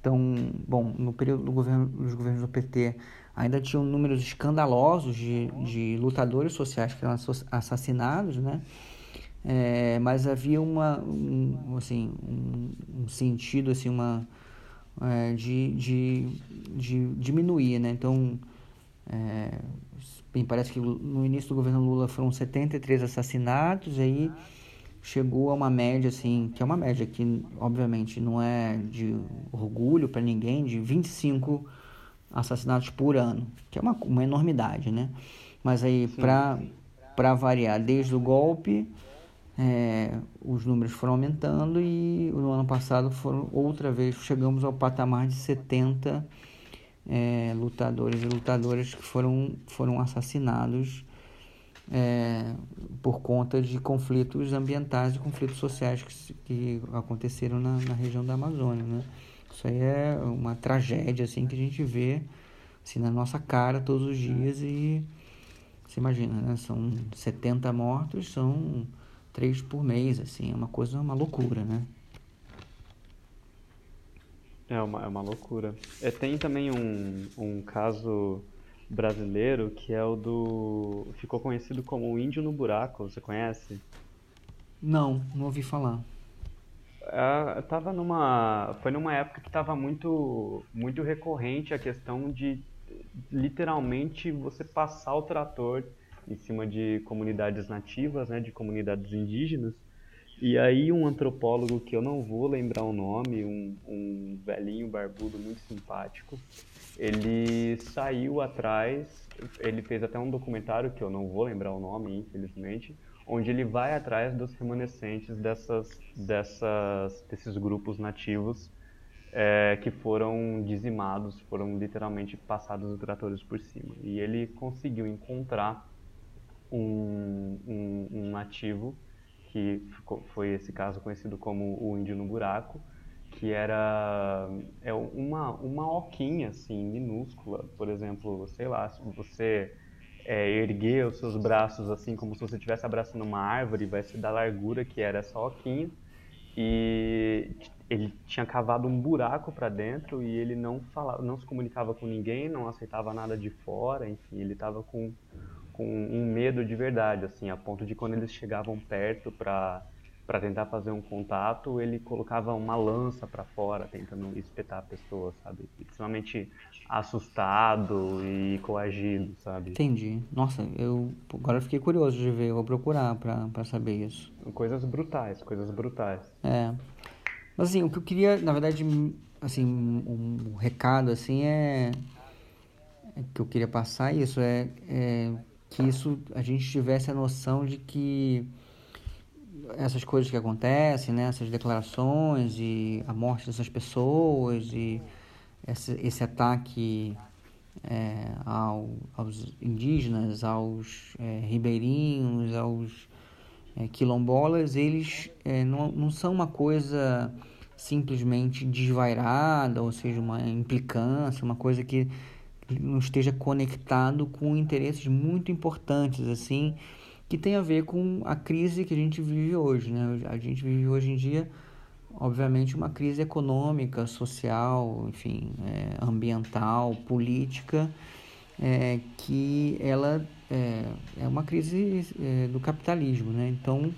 Então, bom, no período do governo, dos governos do PT ainda tinham números escandalosos de, de lutadores sociais que eram assassinados, né? É, mas havia uma, um, assim, um, um sentido, assim, uma, é, de, de, de diminuir, né? Então, é, bem, parece que no início do governo Lula foram 73 assassinatos, aí chegou a uma média, assim, que é uma média que, obviamente, não é de orgulho para ninguém, de 25 assassinatos por ano, que é uma, uma enormidade, né? Mas aí, para variar, desde o golpe é, os números foram aumentando e no ano passado foram outra vez chegamos ao patamar de 70 é, lutadores e lutadoras que foram, foram assassinados é, por conta de conflitos ambientais e conflitos sociais que, que aconteceram na, na região da Amazônia. Né? Isso aí é uma tragédia assim que a gente vê assim, na nossa cara todos os dias e você imagina, né? São 70 mortos, são três por mês, assim, é uma coisa, uma loucura, né? É uma, é uma loucura. É, tem também um, um caso brasileiro que é o do. ficou conhecido como o Índio no Buraco, você conhece? Não, não ouvi falar. É, tava numa. Foi numa época que estava muito, muito recorrente a questão de literalmente você passar o trator em cima de comunidades nativas, né, de comunidades indígenas. E aí um antropólogo que eu não vou lembrar o nome, um, um velhinho barbudo muito simpático, ele saiu atrás, ele fez até um documentário que eu não vou lembrar o nome, infelizmente, onde ele vai atrás dos remanescentes dessas, dessas, desses grupos nativos é, que foram dizimados, foram literalmente passados os tratores por cima. E ele conseguiu encontrar um, um, um nativo, que foi esse caso conhecido como o índio no buraco, que era é uma, uma oquinha, assim, minúscula. Por exemplo, sei lá, se você é, erguer os seus braços assim como se você estivesse abraçando uma árvore, vai ser da largura que era essa oquinha. E ele tinha cavado um buraco para dentro e ele não falava, não se comunicava com ninguém, não aceitava nada de fora, enfim, ele estava com, com um medo de verdade, assim, a ponto de quando eles chegavam perto para para tentar fazer um contato, ele colocava uma lança para fora, tentando espetar a pessoa, sabe? Extremamente assustado e coagido, sabe? Entendi. Nossa, eu agora fiquei curioso de ver, eu vou procurar para saber isso. Coisas brutais, coisas brutais. É. Mas assim, o que eu queria, na verdade, assim, um, um recado assim é, é, que eu queria passar isso é, é que isso a gente tivesse a noção de que essas coisas que acontecem, né, essas declarações e a morte dessas pessoas e esse, esse ataque é, ao, aos indígenas, aos é, ribeirinhos, aos é, quilombolas, eles é, não, não são uma coisa simplesmente desvairada, ou seja, uma implicância, uma coisa que não esteja conectado com interesses muito importantes, assim, que tem a ver com a crise que a gente vive hoje, né? A gente vive hoje em dia, obviamente, uma crise econômica, social, enfim, é, ambiental, política, é, que ela é, é uma crise é, do capitalismo, né? Então,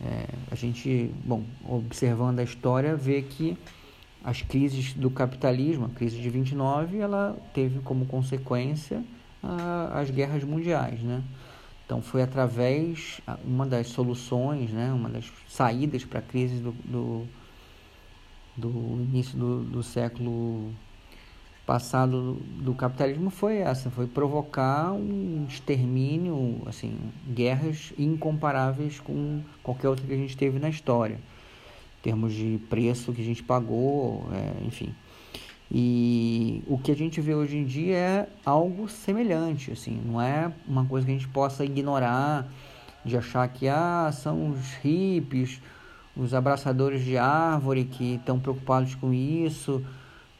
é, a gente, bom, observando a história, vê que as crises do capitalismo, a crise de 29, ela teve como consequência a, as guerras mundiais, né? Então foi através uma das soluções, né, uma das saídas para a crise do, do, do início do, do século passado do capitalismo foi essa, foi provocar um extermínio, assim, guerras incomparáveis com qualquer outra que a gente teve na história, em termos de preço que a gente pagou, é, enfim. E o que a gente vê hoje em dia é algo semelhante, assim, não é uma coisa que a gente possa ignorar, de achar que ah, são os hippies, os abraçadores de árvore que estão preocupados com isso,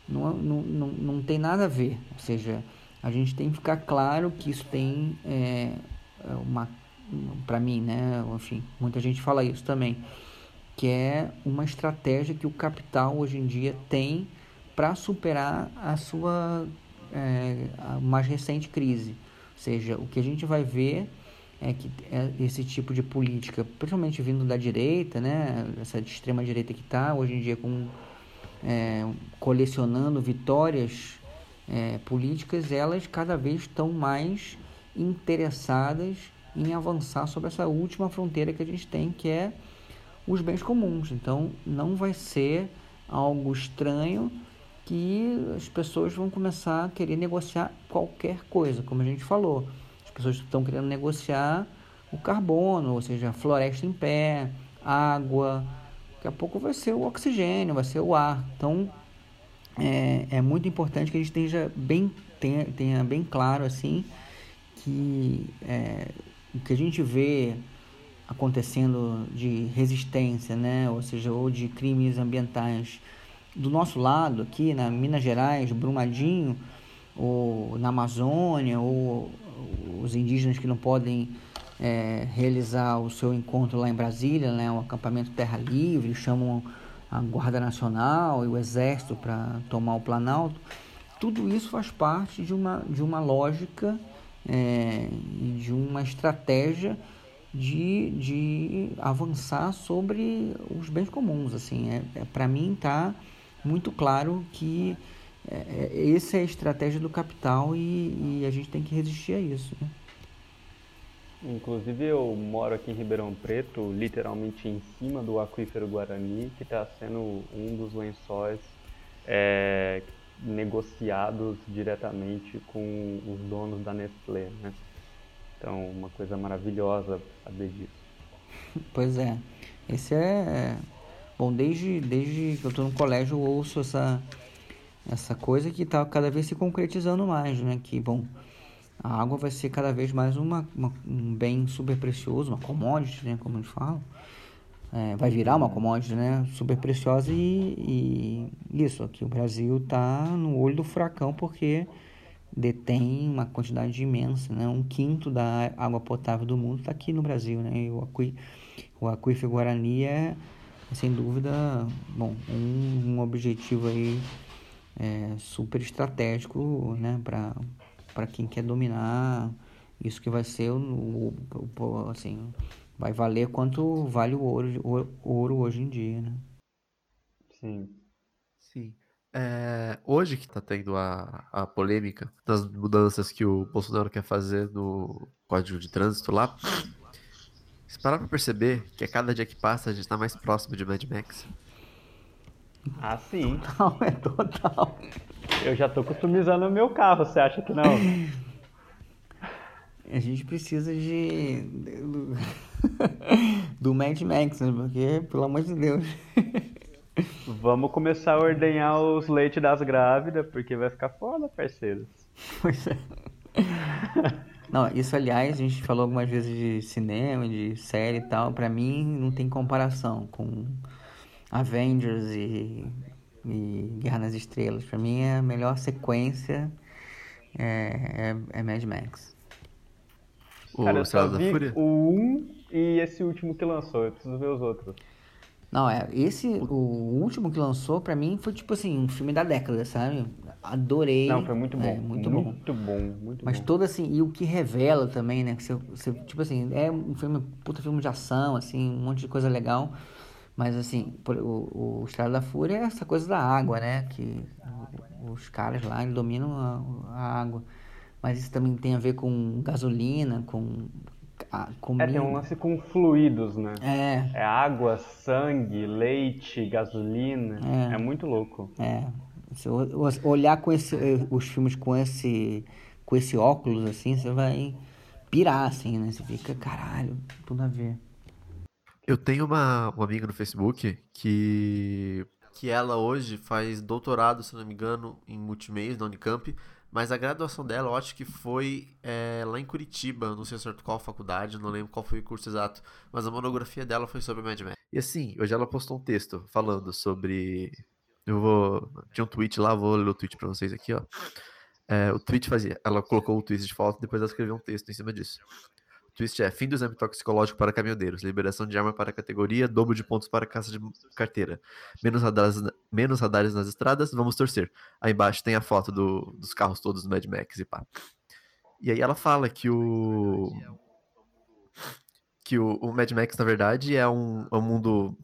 não, não, não, não tem nada a ver. Ou seja, a gente tem que ficar claro que isso tem é, é uma. Para mim, né? Enfim, muita gente fala isso também. Que é uma estratégia que o capital hoje em dia tem para superar a sua é, a mais recente crise. Ou seja, o que a gente vai ver é que é esse tipo de política, principalmente vindo da direita, né, essa extrema direita que está hoje em dia com é, colecionando vitórias é, políticas, elas cada vez estão mais interessadas em avançar sobre essa última fronteira que a gente tem, que é os bens comuns. Então, não vai ser algo estranho que as pessoas vão começar a querer negociar qualquer coisa, como a gente falou. As pessoas estão querendo negociar o carbono, ou seja, floresta em pé, água, Daqui a pouco vai ser o oxigênio, vai ser o ar. Então, é, é muito importante que a gente tenha bem, tenha, tenha bem claro assim que é, o que a gente vê acontecendo de resistência, né, ou seja, ou de crimes ambientais do nosso lado aqui na Minas Gerais, Brumadinho, ou na Amazônia, ou os indígenas que não podem é, realizar o seu encontro lá em Brasília, né, o acampamento Terra Livre, chamam a Guarda Nacional e o Exército para tomar o Planalto. Tudo isso faz parte de uma, de uma lógica é, de uma estratégia de, de avançar sobre os bens comuns. Assim, é, é para mim está muito claro que é, é, essa é a estratégia do capital e, e, a gente tem que resistir a isso. Né? Inclusive eu moro aqui em Ribeirão Preto, literalmente em cima do aquífero Guarani, que está sendo um dos lençóis é, negociados diretamente com os donos da Nestlé, né? Então, uma coisa maravilhosa saber disso. Pois é. Esse é, é. Bom, desde, desde que eu estou no colégio, eu ouço essa, essa coisa que está cada vez se concretizando mais, né? Que, bom, a água vai ser cada vez mais uma, uma um bem super precioso, uma commodity, né? Como eles falam. É, vai virar uma commodity, né? Super preciosa e, e isso, aqui o Brasil está no olho do furacão porque detém uma quantidade imensa, né? Um quinto da água potável do mundo está aqui no Brasil, né? E o, aqui, o aquífero Guarani é, sem dúvida, bom, um, um objetivo aí é, super estratégico, né? Para quem quer dominar isso que vai ser o, o, o, assim, vai valer quanto vale o ouro, o ouro hoje em dia, né? Sim. Sim. É, hoje que está tendo a, a polêmica das mudanças que o Bolsonaro quer fazer no Código de Trânsito lá, se parar pra perceber que a cada dia que passa a gente tá mais próximo de Mad Max. Ah, sim. Não, é total. Eu já tô customizando o meu carro, você acha que não? A gente precisa de. do Mad Max, né? Porque, pelo amor de Deus. Vamos começar a ordenhar os leites das grávidas, porque vai ficar foda, parceiros. Pois é. Não, isso aliás, a gente falou algumas vezes de cinema, de série e tal. Pra mim, não tem comparação com Avengers e, e Guerra nas Estrelas. Pra mim, é a melhor sequência é, é, é Mad Max. O Cara, eu só da vi Fúria? o 1 e esse último que lançou, eu preciso ver os outros. Não, é, esse, o último que lançou, pra mim, foi tipo assim, um filme da década, sabe? Adorei. Não, foi muito bom. É, muito, bom. Muito bom, muito Mas bom. todo assim, e o que revela também, né? Que você, você, tipo assim, é um filme, puta filme de ação, assim, um monte de coisa legal. Mas assim, o, o Estrada da Fúria é essa coisa da água, né? Que os caras lá dominam a, a água. Mas isso também tem a ver com gasolina, com a É, comida. tem um lance com fluidos, né? É, É água, sangue, leite, gasolina. É. É, muito louco. É, se olhar com esse, eh, os filmes com esse, com esse óculos assim, você vai pirar assim, né? Você fica, caralho, tudo a ver. Eu tenho uma, uma amiga no Facebook que, que ela hoje faz doutorado, se não me engano, em multimeios na Unicamp, mas a graduação dela eu acho que foi é, lá em Curitiba, não sei certo qual faculdade, não lembro qual foi o curso exato, mas a monografia dela foi sobre Mad Max. E assim, hoje ela postou um texto falando sobre. Eu vou. Tinha um tweet lá, vou ler o tweet pra vocês aqui, ó. É, o tweet fazia. Ela colocou o tweet de foto, depois ela escreveu um texto em cima disso. Twist é fim do exame toxicológico para caminhoneiros, liberação de arma para categoria, dobro de pontos para caça de carteira, menos radares, menos radares nas estradas, vamos torcer. Aí embaixo tem a foto do- dos carros todos do Mad Max e pá. E aí ela fala que o que o, o Mad Max na verdade é um, é um mundo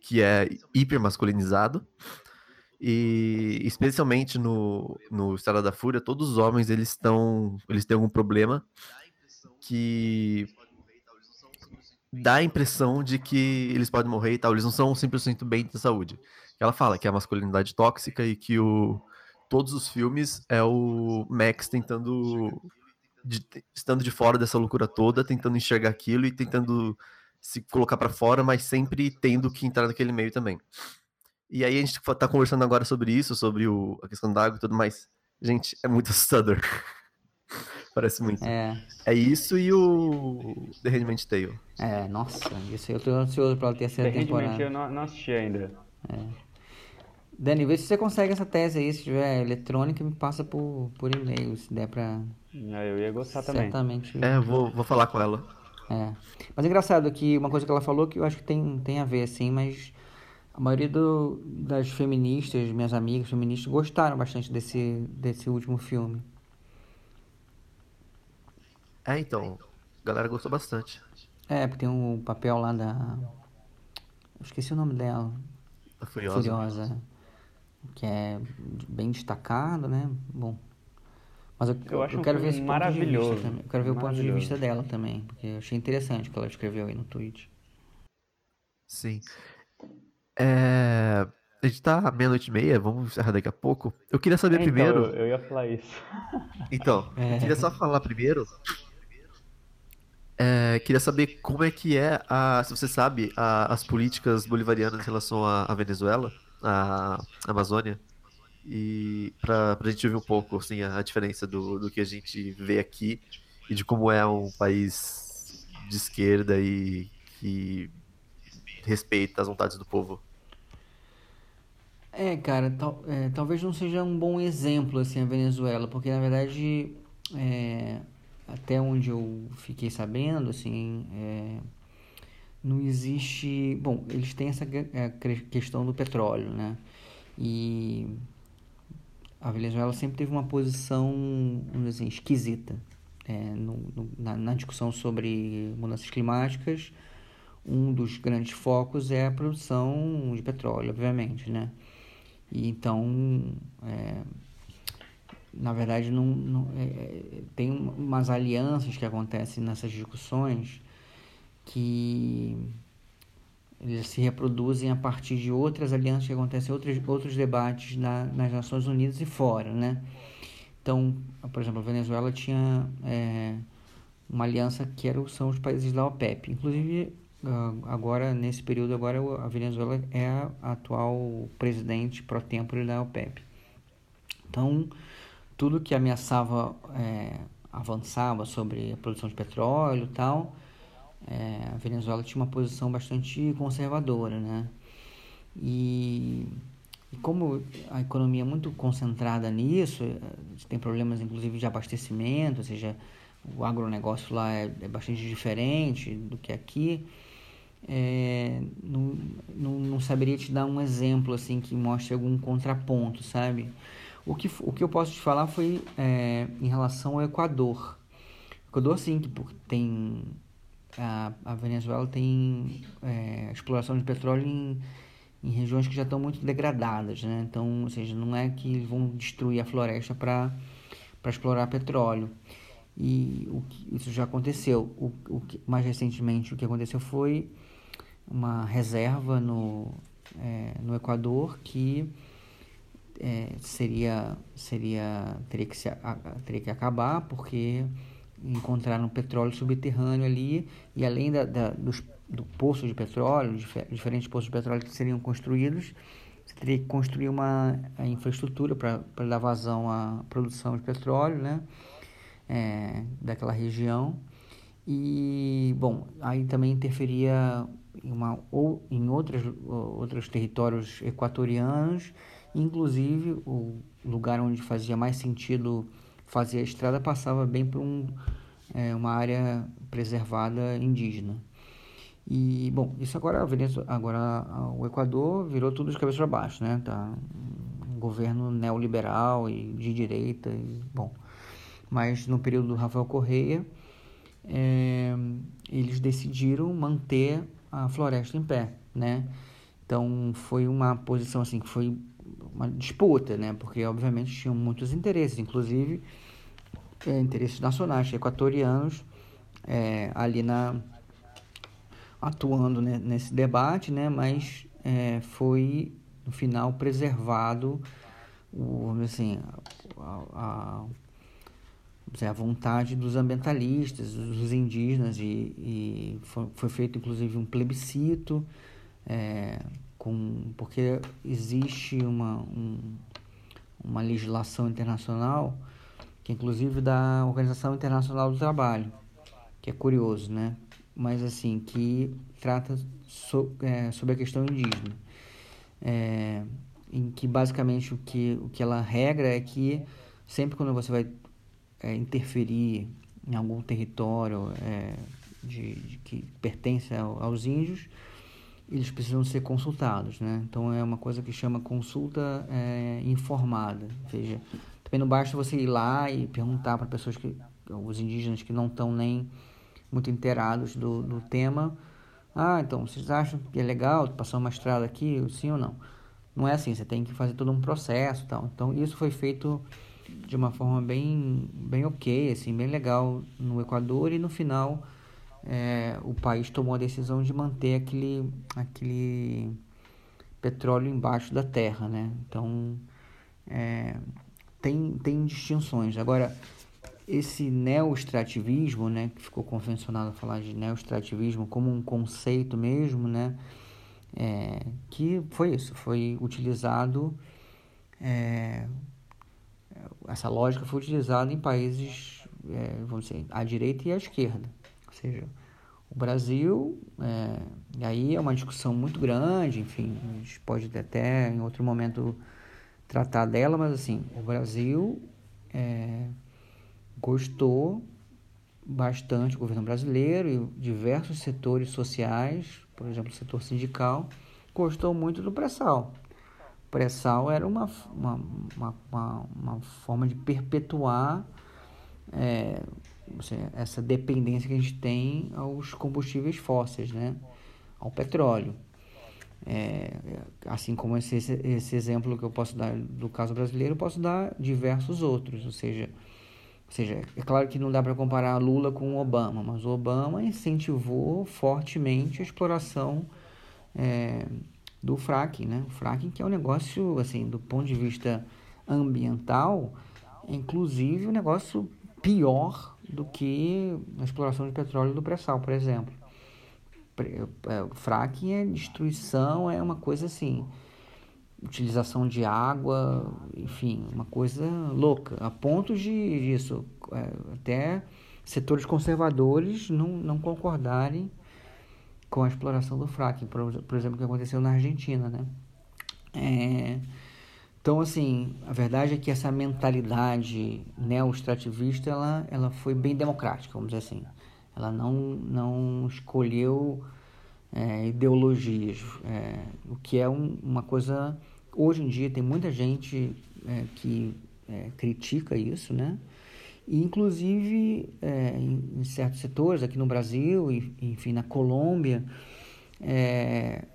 que é hiper masculinizado e especialmente no, no Estrada da Fúria, todos os homens eles estão eles têm algum problema que dá a impressão de que eles podem morrer e tal, eles não são 100% bem de saúde. Ela fala que é a masculinidade tóxica e que o todos os filmes é o Max tentando de- estando de fora dessa loucura toda, tentando enxergar aquilo e tentando se colocar pra fora, mas sempre tendo que entrar naquele meio também. E aí a gente tá conversando agora sobre isso, sobre o, a questão da água e tudo mais. Gente, é muito assustador. Parece muito. É. É, isso e o The Handmaid's Tale. é, nossa, isso aí eu tô ansioso pela terceira eu temporada. não, não assisti ainda. Dani, vê se você consegue essa tese aí. Se tiver eletrônica, me passa por, por e-mail, se der pra. Ah, eu ia gostar também. Certamente. É, vou, vou falar com ela. É. Mas é engraçado que uma coisa que ela falou que eu acho que tem, tem a ver, assim, mas a maioria do, das feministas, minhas amigas feministas, gostaram bastante desse, desse último filme. É, então. A galera gostou bastante. É, porque tem o papel lá da. Eu esqueci o nome dela. A Furiosa. Furiosa. Que é bem destacado, né? Bom. Mas eu, Eu acho um quero ver filme esse ponto de maravilhoso, vista também. Eu quero ver o ponto de maravilhoso. vista dela também. Porque eu achei interessante o que ela escreveu aí no tweet. Sim. É, A gente tá meia-noite e meia, vamos encerrar daqui a pouco. Eu queria saber É, então, primeiro. eu, eu ia falar isso. Então, É. eu queria só falar primeiro. É, queria saber como é que é, a, se você sabe, a- as políticas bolivarianas em relação à, Venezuela, à Amazônia, e pra, pra gente ouvir um pouco assim, a, a diferença do, do que a gente vê aqui e de como é um país de esquerda e que respeita as vontades do povo. É, cara, tal- é, talvez não seja um bom exemplo assim a Venezuela, porque na verdade, é, até onde eu fiquei sabendo, assim, é, não existe. Bom, eles têm essa é, questão do petróleo, né? E a Venezuela sempre teve uma posição, vamos dizer assim, esquisita é, no- no- na, na discussão sobre mudanças climáticas. Um dos grandes focos é a produção de petróleo, obviamente, né? E então, é, na verdade, não, não- é, é, tem um- umas alianças que acontecem nessas discussões que eles se reproduzem a partir de outras alianças que acontecem, outros, outros debates na, nas Nações Unidas e fora, né? Então, por exemplo, a Venezuela tinha é, uma aliança que era, são os países da OPEP. Inclusive, ah, agora, nesse período, agora a Venezuela é a atual presidente pro tempore da OPEP. Então, tudo que ameaçava é, avançava sobre a produção de petróleo e tal, é, a Venezuela tinha uma posição bastante conservadora, né? E, e como a economia é muito concentrada nisso, eh, tem problemas inclusive de abastecimento, ou seja, o agronegócio lá é, é bastante diferente do que aqui. É, não, não, não saberia te dar um exemplo assim que mostre algum contraponto, sabe? O que, o que eu posso te falar foi é, em relação ao Equador. Equador, sim, que tem. A, a Venezuela tem é, exploração de petróleo em, em regiões que já estão muito degradadas, né? Então, ou seja, não é que vão destruir a floresta para explorar petróleo. E o que, isso já aconteceu. O, o que, mais recentemente, o que aconteceu foi uma reserva no, é, no Equador que é, seria seria teria que se, a- teria que acabar porque encontraram petróleo subterrâneo ali e além da, da- dos, do poço de petróleo dife- diferentes poços de petróleo que seriam construídos você teria que construir uma infraestrutura para dar vazão à produção de petróleo né é, daquela região. E bom aí também interferia em uma ou em outros outros territórios equatorianos inclusive o lugar onde fazia mais sentido fazer a estrada passava bem por um, é, uma área preservada indígena. E bom isso agora agora o Equador virou tudo de cabeça para baixo né? Tá um governo neoliberal e de direita e bom. Mas no período do Rafael Correia é, eles decidiram manter a floresta em pé, né? Então foi uma posição assim que foi uma disputa, né? Porque obviamente tinham muitos interesses, inclusive é, interesses nacionais, equatorianos, é, ali na atuando né, nesse debate, né? Mas é, foi no final preservado o, assim, a, a, a vontade dos ambientalistas, dos indígenas, e, e foi, foi feito inclusive um plebiscito, é, com, porque existe uma, um, uma legislação internacional, que inclusive da Organização Internacional do Trabalho, que é curioso, né? Mas assim, que trata so, é, sobre a questão indígena. É, em que basicamente o que, o que ela regra é que sempre quando você vai é, interferir em algum território é, de, de, que pertence ao, aos índios, eles precisam ser consultados, né? Então é uma coisa que chama consulta é, informada. Ou seja, também não basta você ir lá e perguntar para pessoas que, os indígenas que não estão nem muito inteirados do, do tema, ah, então vocês acham que é legal passar uma estrada aqui, sim ou não? Não é assim, você tem que fazer todo um processo, tal. Então isso foi feito de uma forma bem, bem ok, assim, bem legal no Equador e no final é, o país tomou a decisão de manter aquele, aquele petróleo embaixo da terra, né? Então, é, tem, tem distinções. Agora, esse neoextrativismo, né, que ficou convencionado falar de neoextrativismo como um conceito mesmo, né, é, que foi isso, foi utilizado, é, essa lógica foi utilizada em países, é, vamos dizer, à direita e à esquerda. Ou seja, o Brasil, é, e aí é uma discussão muito grande, enfim, a gente pode até em outro momento tratar dela, mas assim, o Brasil é, gostou bastante, o governo brasileiro e diversos setores sociais, por exemplo, o setor sindical, gostou muito do pré-sal. O pré-sal era uma, uma, uma, uma, forma de perpetuar é, essa dependência que a gente tem aos combustíveis fósseis, né? ao petróleo. É, assim como esse, esse exemplo que eu posso dar do caso brasileiro, eu posso dar diversos outros. Ou seja, ou seja é claro que não dá para comparar Lula com Obama, mas o Obama incentivou fortemente a exploração é, do fracking. Né? O fracking que é um negócio, assim, do ponto de vista ambiental, inclusive um negócio pior do que a exploração de petróleo do pré-sal, por exemplo. É, fracking é destruição, é uma coisa assim, utilização de água, enfim, uma coisa louca, a ponto de disso, é, até setores conservadores não, não concordarem com a exploração do fracking, por, por exemplo, o que aconteceu na Argentina, né? É, então, assim, a verdade é que essa mentalidade neo-extrativista, ela, ela foi bem democrática, vamos dizer assim. Ela não, não escolheu é, ideologias, é, o que é um, uma coisa... Hoje em dia tem muita gente é, que é, critica isso, né? E, inclusive, é, em, em, certos setores, aqui no Brasil, e, enfim, na Colômbia, é,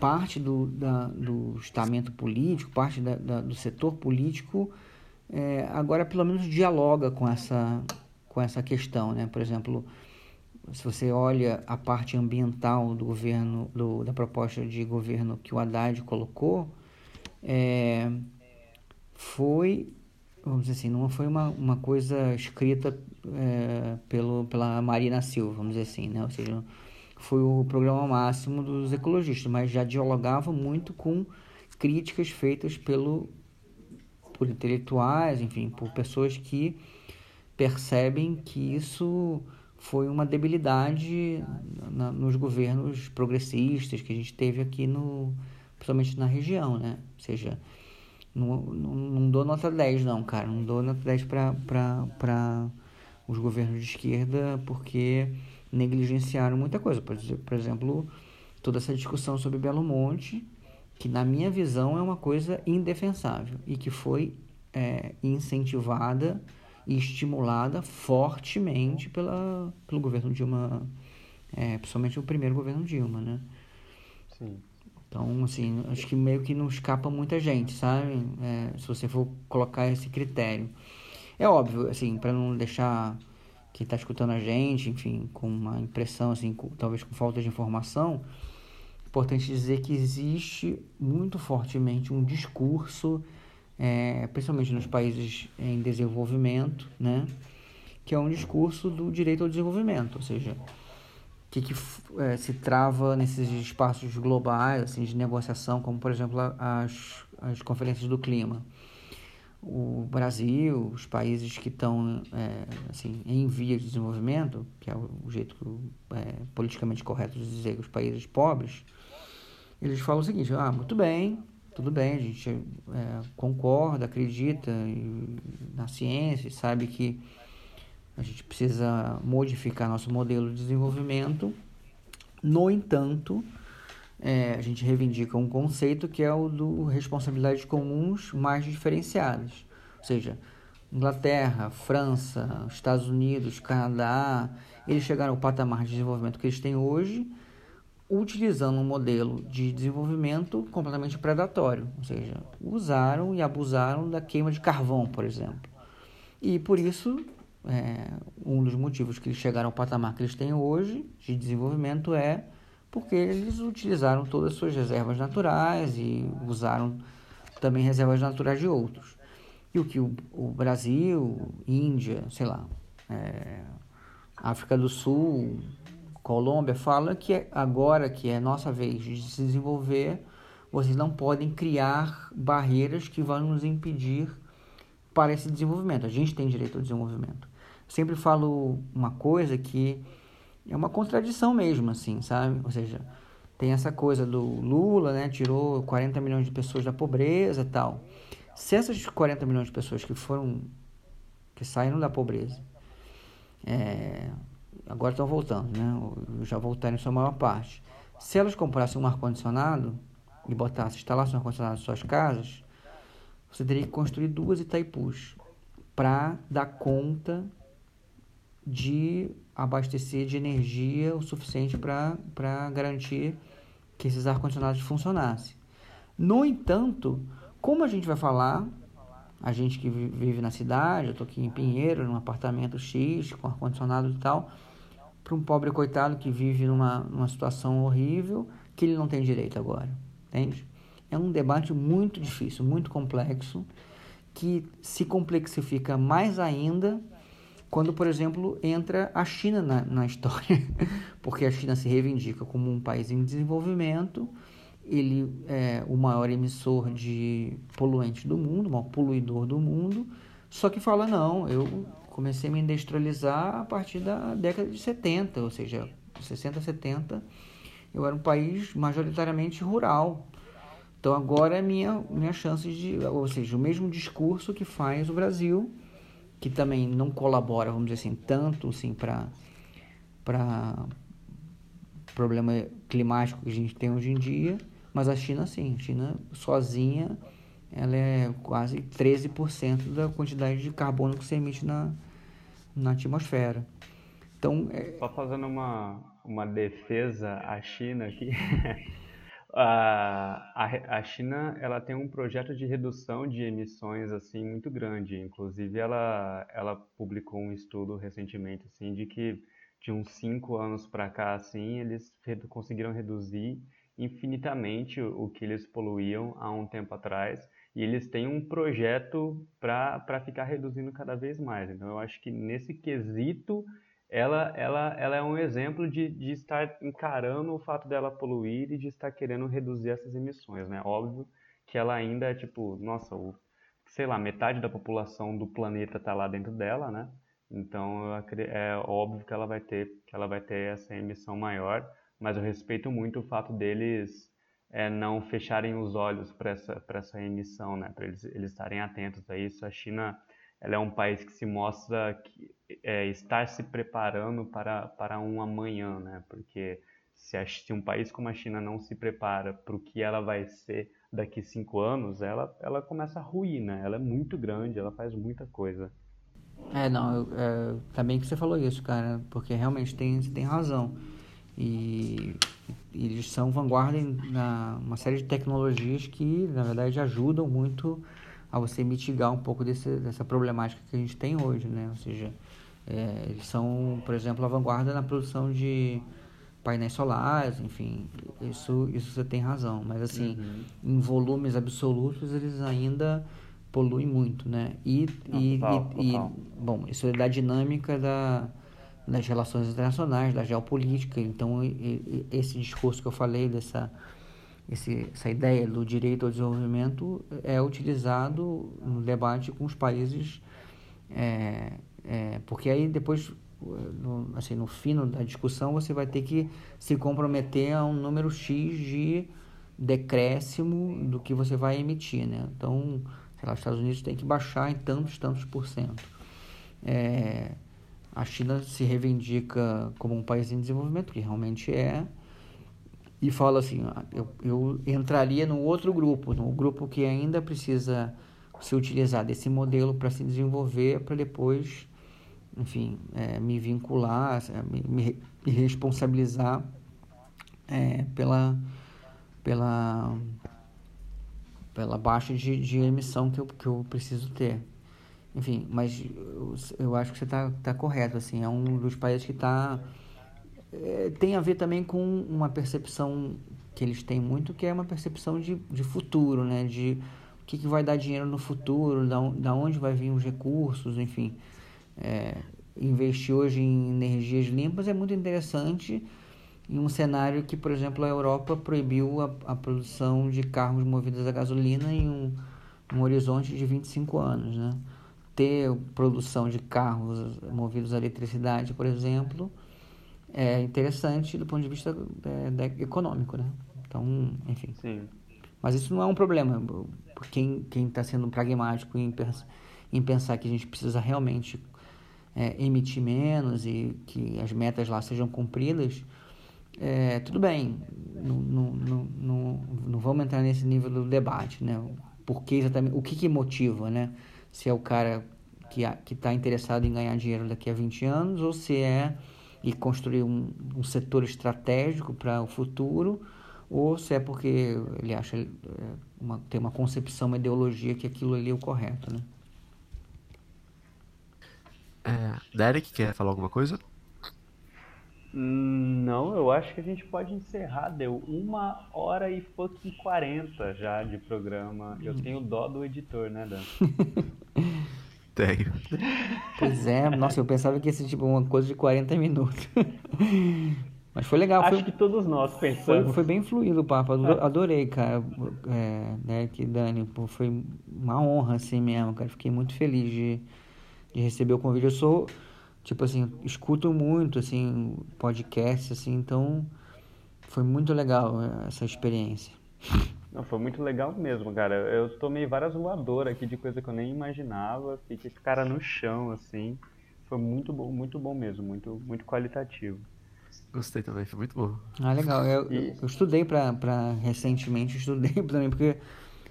parte do, da, do estamento político, parte da, da, do setor político, é, agora pelo menos dialoga com essa, com essa questão. Né? Por exemplo, se você olha a parte ambiental do governo, do, da proposta de governo que o Haddad colocou, é, foi, vamos dizer assim, não foi uma, uma coisa escrita é, pelo, pela Marina Silva, vamos dizer assim, né? ou seja, foi o programa máximo dos ecologistas, mas já dialogava muito com críticas feitas pelo, por intelectuais, enfim, por pessoas que percebem que isso foi uma debilidade na, nos governos progressistas que a gente teve aqui no principalmente na região, né? Ou seja, não, não, não dou nota 10 não, cara, não dou nota 10 para os governos de esquerda porque negligenciaram muita coisa. Por, por exemplo, toda essa discussão sobre Belo Monte, que na minha visão é uma coisa indefensável e que foi é, incentivada e estimulada fortemente pela, pelo governo Dilma, é, principalmente o primeiro governo Dilma, né? Sim. Então, assim, acho que meio que não escapa muita gente, sabe? É, se você for colocar esse critério. É óbvio, assim, para não deixar quem está escutando a gente, enfim, com uma impressão, assim, com, talvez com falta de informação, importante dizer que existe muito fortemente um discurso, é, principalmente nos países em desenvolvimento, né, que é um discurso do direito ao desenvolvimento, ou seja, que, que é, se trava nesses espaços globais, assim, de negociação, como por exemplo as, as conferências do clima o Brasil, os países que estão é, assim, em via de desenvolvimento, que é o jeito é, politicamente correto de dizer os países pobres, eles falam o seguinte, ah, muito bem, tudo bem, a gente é, concorda, acredita na ciência, sabe que a gente precisa modificar nosso modelo de desenvolvimento. No entanto, é, a gente reivindica um conceito que é o do responsabilidades comuns mais diferenciadas. Ou seja, Inglaterra, França, Estados Unidos, Canadá, eles chegaram ao patamar de desenvolvimento que eles têm hoje, utilizando um modelo de desenvolvimento completamente predatório, ou seja, usaram e abusaram da queima de carvão, por exemplo. E por isso, é, um dos motivos que eles chegaram ao patamar que eles têm hoje de desenvolvimento é porque eles utilizaram todas as suas reservas naturais e usaram também reservas naturais de outros. E o que o, o Brasil, Índia, sei lá, é, África do Sul, Colômbia, fala que é agora que é nossa vez de se desenvolver, vocês não podem criar barreiras que vão nos impedir para esse desenvolvimento. A gente tem direito ao desenvolvimento. Sempre falo uma coisa que é uma contradição mesmo, assim, sabe? Ou seja, tem essa coisa do Lula, né? Tirou 40 milhões de pessoas da pobreza tal. Se essas 40 milhões de pessoas que foram, que saíram da pobreza, é, agora estão voltando, né? Já voltaram em sua maior parte. Se elas comprassem um ar-condicionado e botassem, instalassem um ar-condicionado em suas casas, você teria que construir duas Itaipus para dar conta de abastecer de energia o suficiente para garantir que esses ar-condicionados funcionassem. No entanto, como a gente vai falar, a gente que vive na cidade, eu estou aqui em Pinheiro, num apartamento X, com ar-condicionado e tal, para um pobre coitado que vive numa, numa situação horrível, que ele não tem direito agora, entende? É um debate muito difícil, muito complexo, que se complexifica mais ainda quando, por exemplo, entra a China na, na história, porque a China se reivindica como um país em desenvolvimento, ele é o maior emissor de poluentes do mundo, o maior poluidor do mundo, só que fala, não, eu comecei a me industrializar a partir da década de 70, ou seja, 60, 70, eu era um país majoritariamente rural. Então agora é minha, minha chance de, ou seja, o mesmo discurso que faz o Brasil, que também não colabora, vamos dizer assim, tanto assim, para problema climático que a gente tem hoje em dia, mas a China sim, a China sozinha ela é quase 13% da quantidade de carbono que se emite na, na atmosfera. Então, é... Só fazendo uma, uma defesa à China aqui. a, a, China ela tem um projeto de redução de emissões assim muito grande. Inclusive, ela, ela publicou um estudo recentemente assim, de que de uns cinco anos para cá assim, eles conseguiram reduzir infinitamente o que eles poluíam há um tempo atrás e eles têm um projeto para ficar reduzindo cada vez mais. Então eu acho que nesse quesito ela, ela, ela é um exemplo de, de estar encarando o fato dela poluir e de estar querendo reduzir essas emissões, né? Óbvio que ela ainda é tipo, nossa, o, sei lá, metade da população do planeta está lá dentro dela, né? Então é óbvio que ela vai ter que ela vai ter essa emissão maior, mas eu respeito muito o fato deles é, não fecharem os olhos para essa, essa emissão, né? para eles, eles estarem atentos a isso. A China ela é um país que se mostra que, é, estar se preparando para, para um amanhã, né? porque se, a, se um país como a China não se prepara para o que ela vai ser daqui cinco anos, ela, ela começa a ruir, né? ela é muito grande, ela faz muita coisa. É, não, é, também que você falou isso, cara, porque realmente tem, você tem razão. E, e eles são vanguarda em na, uma série de tecnologias que, na verdade, ajudam muito a você mitigar um pouco desse, dessa problemática que a gente tem hoje, né? Ou seja, é, eles são, por exemplo, a vanguarda na produção de painéis solares, enfim, isso, isso você tem razão. Mas, assim, uhum. em volumes absolutos, eles ainda poluem muito, né? E, Não, e, total, e, total. e, bom, isso é da dinâmica da nas relações internacionais, da geopolítica. Então, esse discurso que eu falei, dessa esse, essa ideia do direito ao desenvolvimento, é utilizado no debate com os países, é, é, porque aí depois, no, assim, no fim da discussão, você vai ter que se comprometer a um número X de decréscimo do que você vai emitir, né? Então, sei lá, os Estados Unidos tem que baixar em tantos, tantos por cento. É, a China se reivindica como um país em desenvolvimento, que realmente é, e fala assim, ah, eu, eu entraria no outro grupo, no grupo que ainda precisa se utilizar desse modelo para se desenvolver, para depois, enfim, é, me vincular, me, me, me responsabilizar é, pela, pela, pela baixa de, de emissão que eu, que eu preciso ter. Enfim, mas eu, eu acho que você está tá correto, assim, é um dos países que está é, tem a ver também com uma percepção que eles têm muito, que é uma percepção de, de futuro, né? De o que, que vai dar dinheiro no futuro, da, da onde vai vir os recursos, enfim. É, investir hoje em energias limpas é muito interessante em um cenário que, por exemplo, a Europa proibiu a, a produção de carros movidos a gasolina em um, um horizonte de 25 anos, né? Ter produção de carros movidos a eletricidade, por exemplo, é interessante do ponto de vista é, econômico, né? Então, enfim. Sim. Mas isso não é um problema. Quem está sendo pragmático em, pens em pensar que a gente precisa realmente é, emitir menos e que as metas lá sejam cumpridas, é, tudo bem. Não, não, não, não, não vamos entrar nesse nível do debate, né? Porque exatamente, o que, que motiva, né? Se é o cara que está interessado em ganhar dinheiro daqui a 20 anos ou se é e construir um, um setor estratégico para o futuro, ou se é porque ele acha é, uma, tem uma concepção, uma ideologia que aquilo ali é o correto, né? É, Derek, quer falar alguma coisa? Não, eu acho que a gente pode encerrar. Deu uma hora e fucking 40 já de programa. Eu tenho dó do editor, né, Dan? Tenho. Pois é, nossa, eu pensava que ia ser tipo uma coisa de 40 minutos. Mas foi legal. Acho foi, que todos nós foi, pensamos. foi bem fluido o papo. ado- Adorei, cara. É, né, que Dani, pô, foi uma honra assim mesmo, cara. Fiquei muito feliz de, de receber o convite. Eu sou, tipo assim, escuto muito, assim, podcast, assim, então foi muito legal é, essa experiência. Não, foi muito legal mesmo, cara. Eu tomei várias voadoras aqui de coisa que eu nem imaginava. Fiquei com cara no chão, assim. Foi muito bom, muito bom mesmo, muito, muito qualitativo. Gostei também, foi muito bom. Ah, legal. Eu, E- eu estudei pra, pra recentemente, estudei também, porque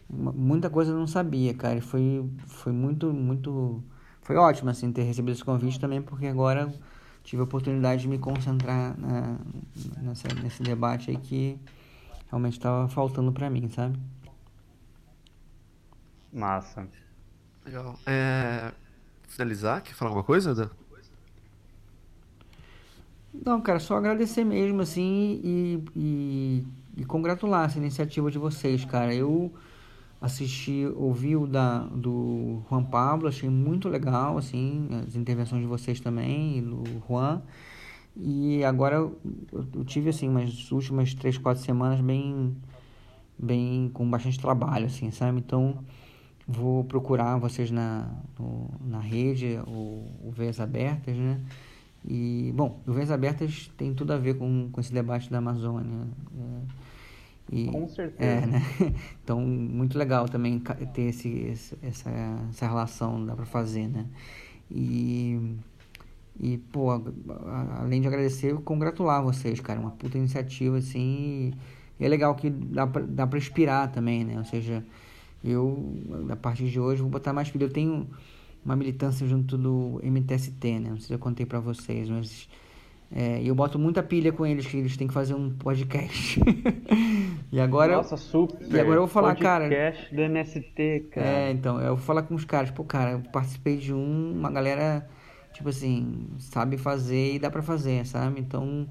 mu- muita coisa eu não sabia, cara. E foi, foi muito, muito. Foi ótimo, assim, ter recebido esse convite também, porque agora tive a oportunidade de me concentrar na, nessa, nesse debate aí que realmente estava faltando pra mim, sabe? Massa. Legal. É, finalizar, quer falar alguma coisa, Dan? Não, cara, só agradecer mesmo, assim, e, e, e congratular essa iniciativa de vocês, cara. Eu assisti, ouvi o da, do Juan Pablo, achei muito legal, assim, as intervenções de vocês também, e do Juan. E agora eu, eu tive, assim, umas últimas três, quatro semanas bem, bem, com bastante trabalho, assim, sabe? Então, vou procurar vocês na, no- na rede, o, o Veias Abertas, né? E, bom, o Veias Abertas tem tudo a ver com, com esse debate da Amazônia. é, e, Com certeza. é, né? Então, muito legal também ter esse, esse- essa, essa relação, dá pra fazer, né? E, e pô, a- a- além de agradecer, eu congratular vocês, cara. Uma puta iniciativa, assim. E é legal que dá pra, dá pra inspirar também, né? Ou seja, eu, a partir de hoje, vou botar mais pilha. Eu tenho uma militância junto do MTST, né? Não sei se eu contei pra vocês, mas. É, e eu boto muita pilha com eles, que eles têm que fazer um podcast. e agora. Nossa, super. e agora eu vou falar, cara- Podcast do MST, cara. É, então, eu vou falar com os caras, pô, cara, eu participei de um, uma galera, tipo assim, sabe fazer e dá pra fazer, sabe? Então,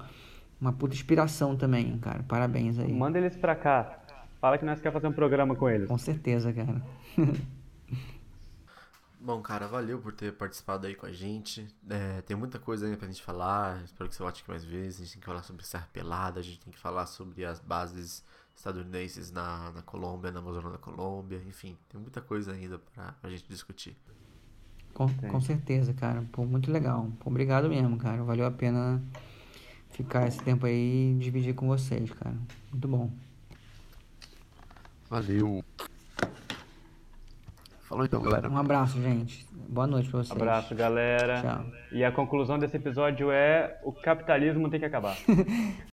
uma puta inspiração também, cara. Parabéns aí. Manda eles pra cá. Fala que nós quer fazer um programa com eles. Com certeza, cara. Bom, cara, valeu por ter participado aí com a gente. É, tem muita coisa ainda pra gente falar. Espero que você volte aqui mais vezes. A gente tem que falar sobre Serra Pelada, a gente tem que falar sobre as bases estadunidenses na, na Colômbia, na Amazônia da Colômbia. Enfim, tem muita coisa ainda pra, pra gente discutir. Com, com certeza, cara. Pô, muito legal. Pô, obrigado mesmo, cara. Valeu a pena ficar esse tempo aí e dividir com vocês, cara. Muito bom. Valeu. Falou então, galera. Um abraço, gente. Boa noite pra vocês. Abraço, galera. Tchau. E a conclusão desse episódio é: o capitalismo tem que acabar.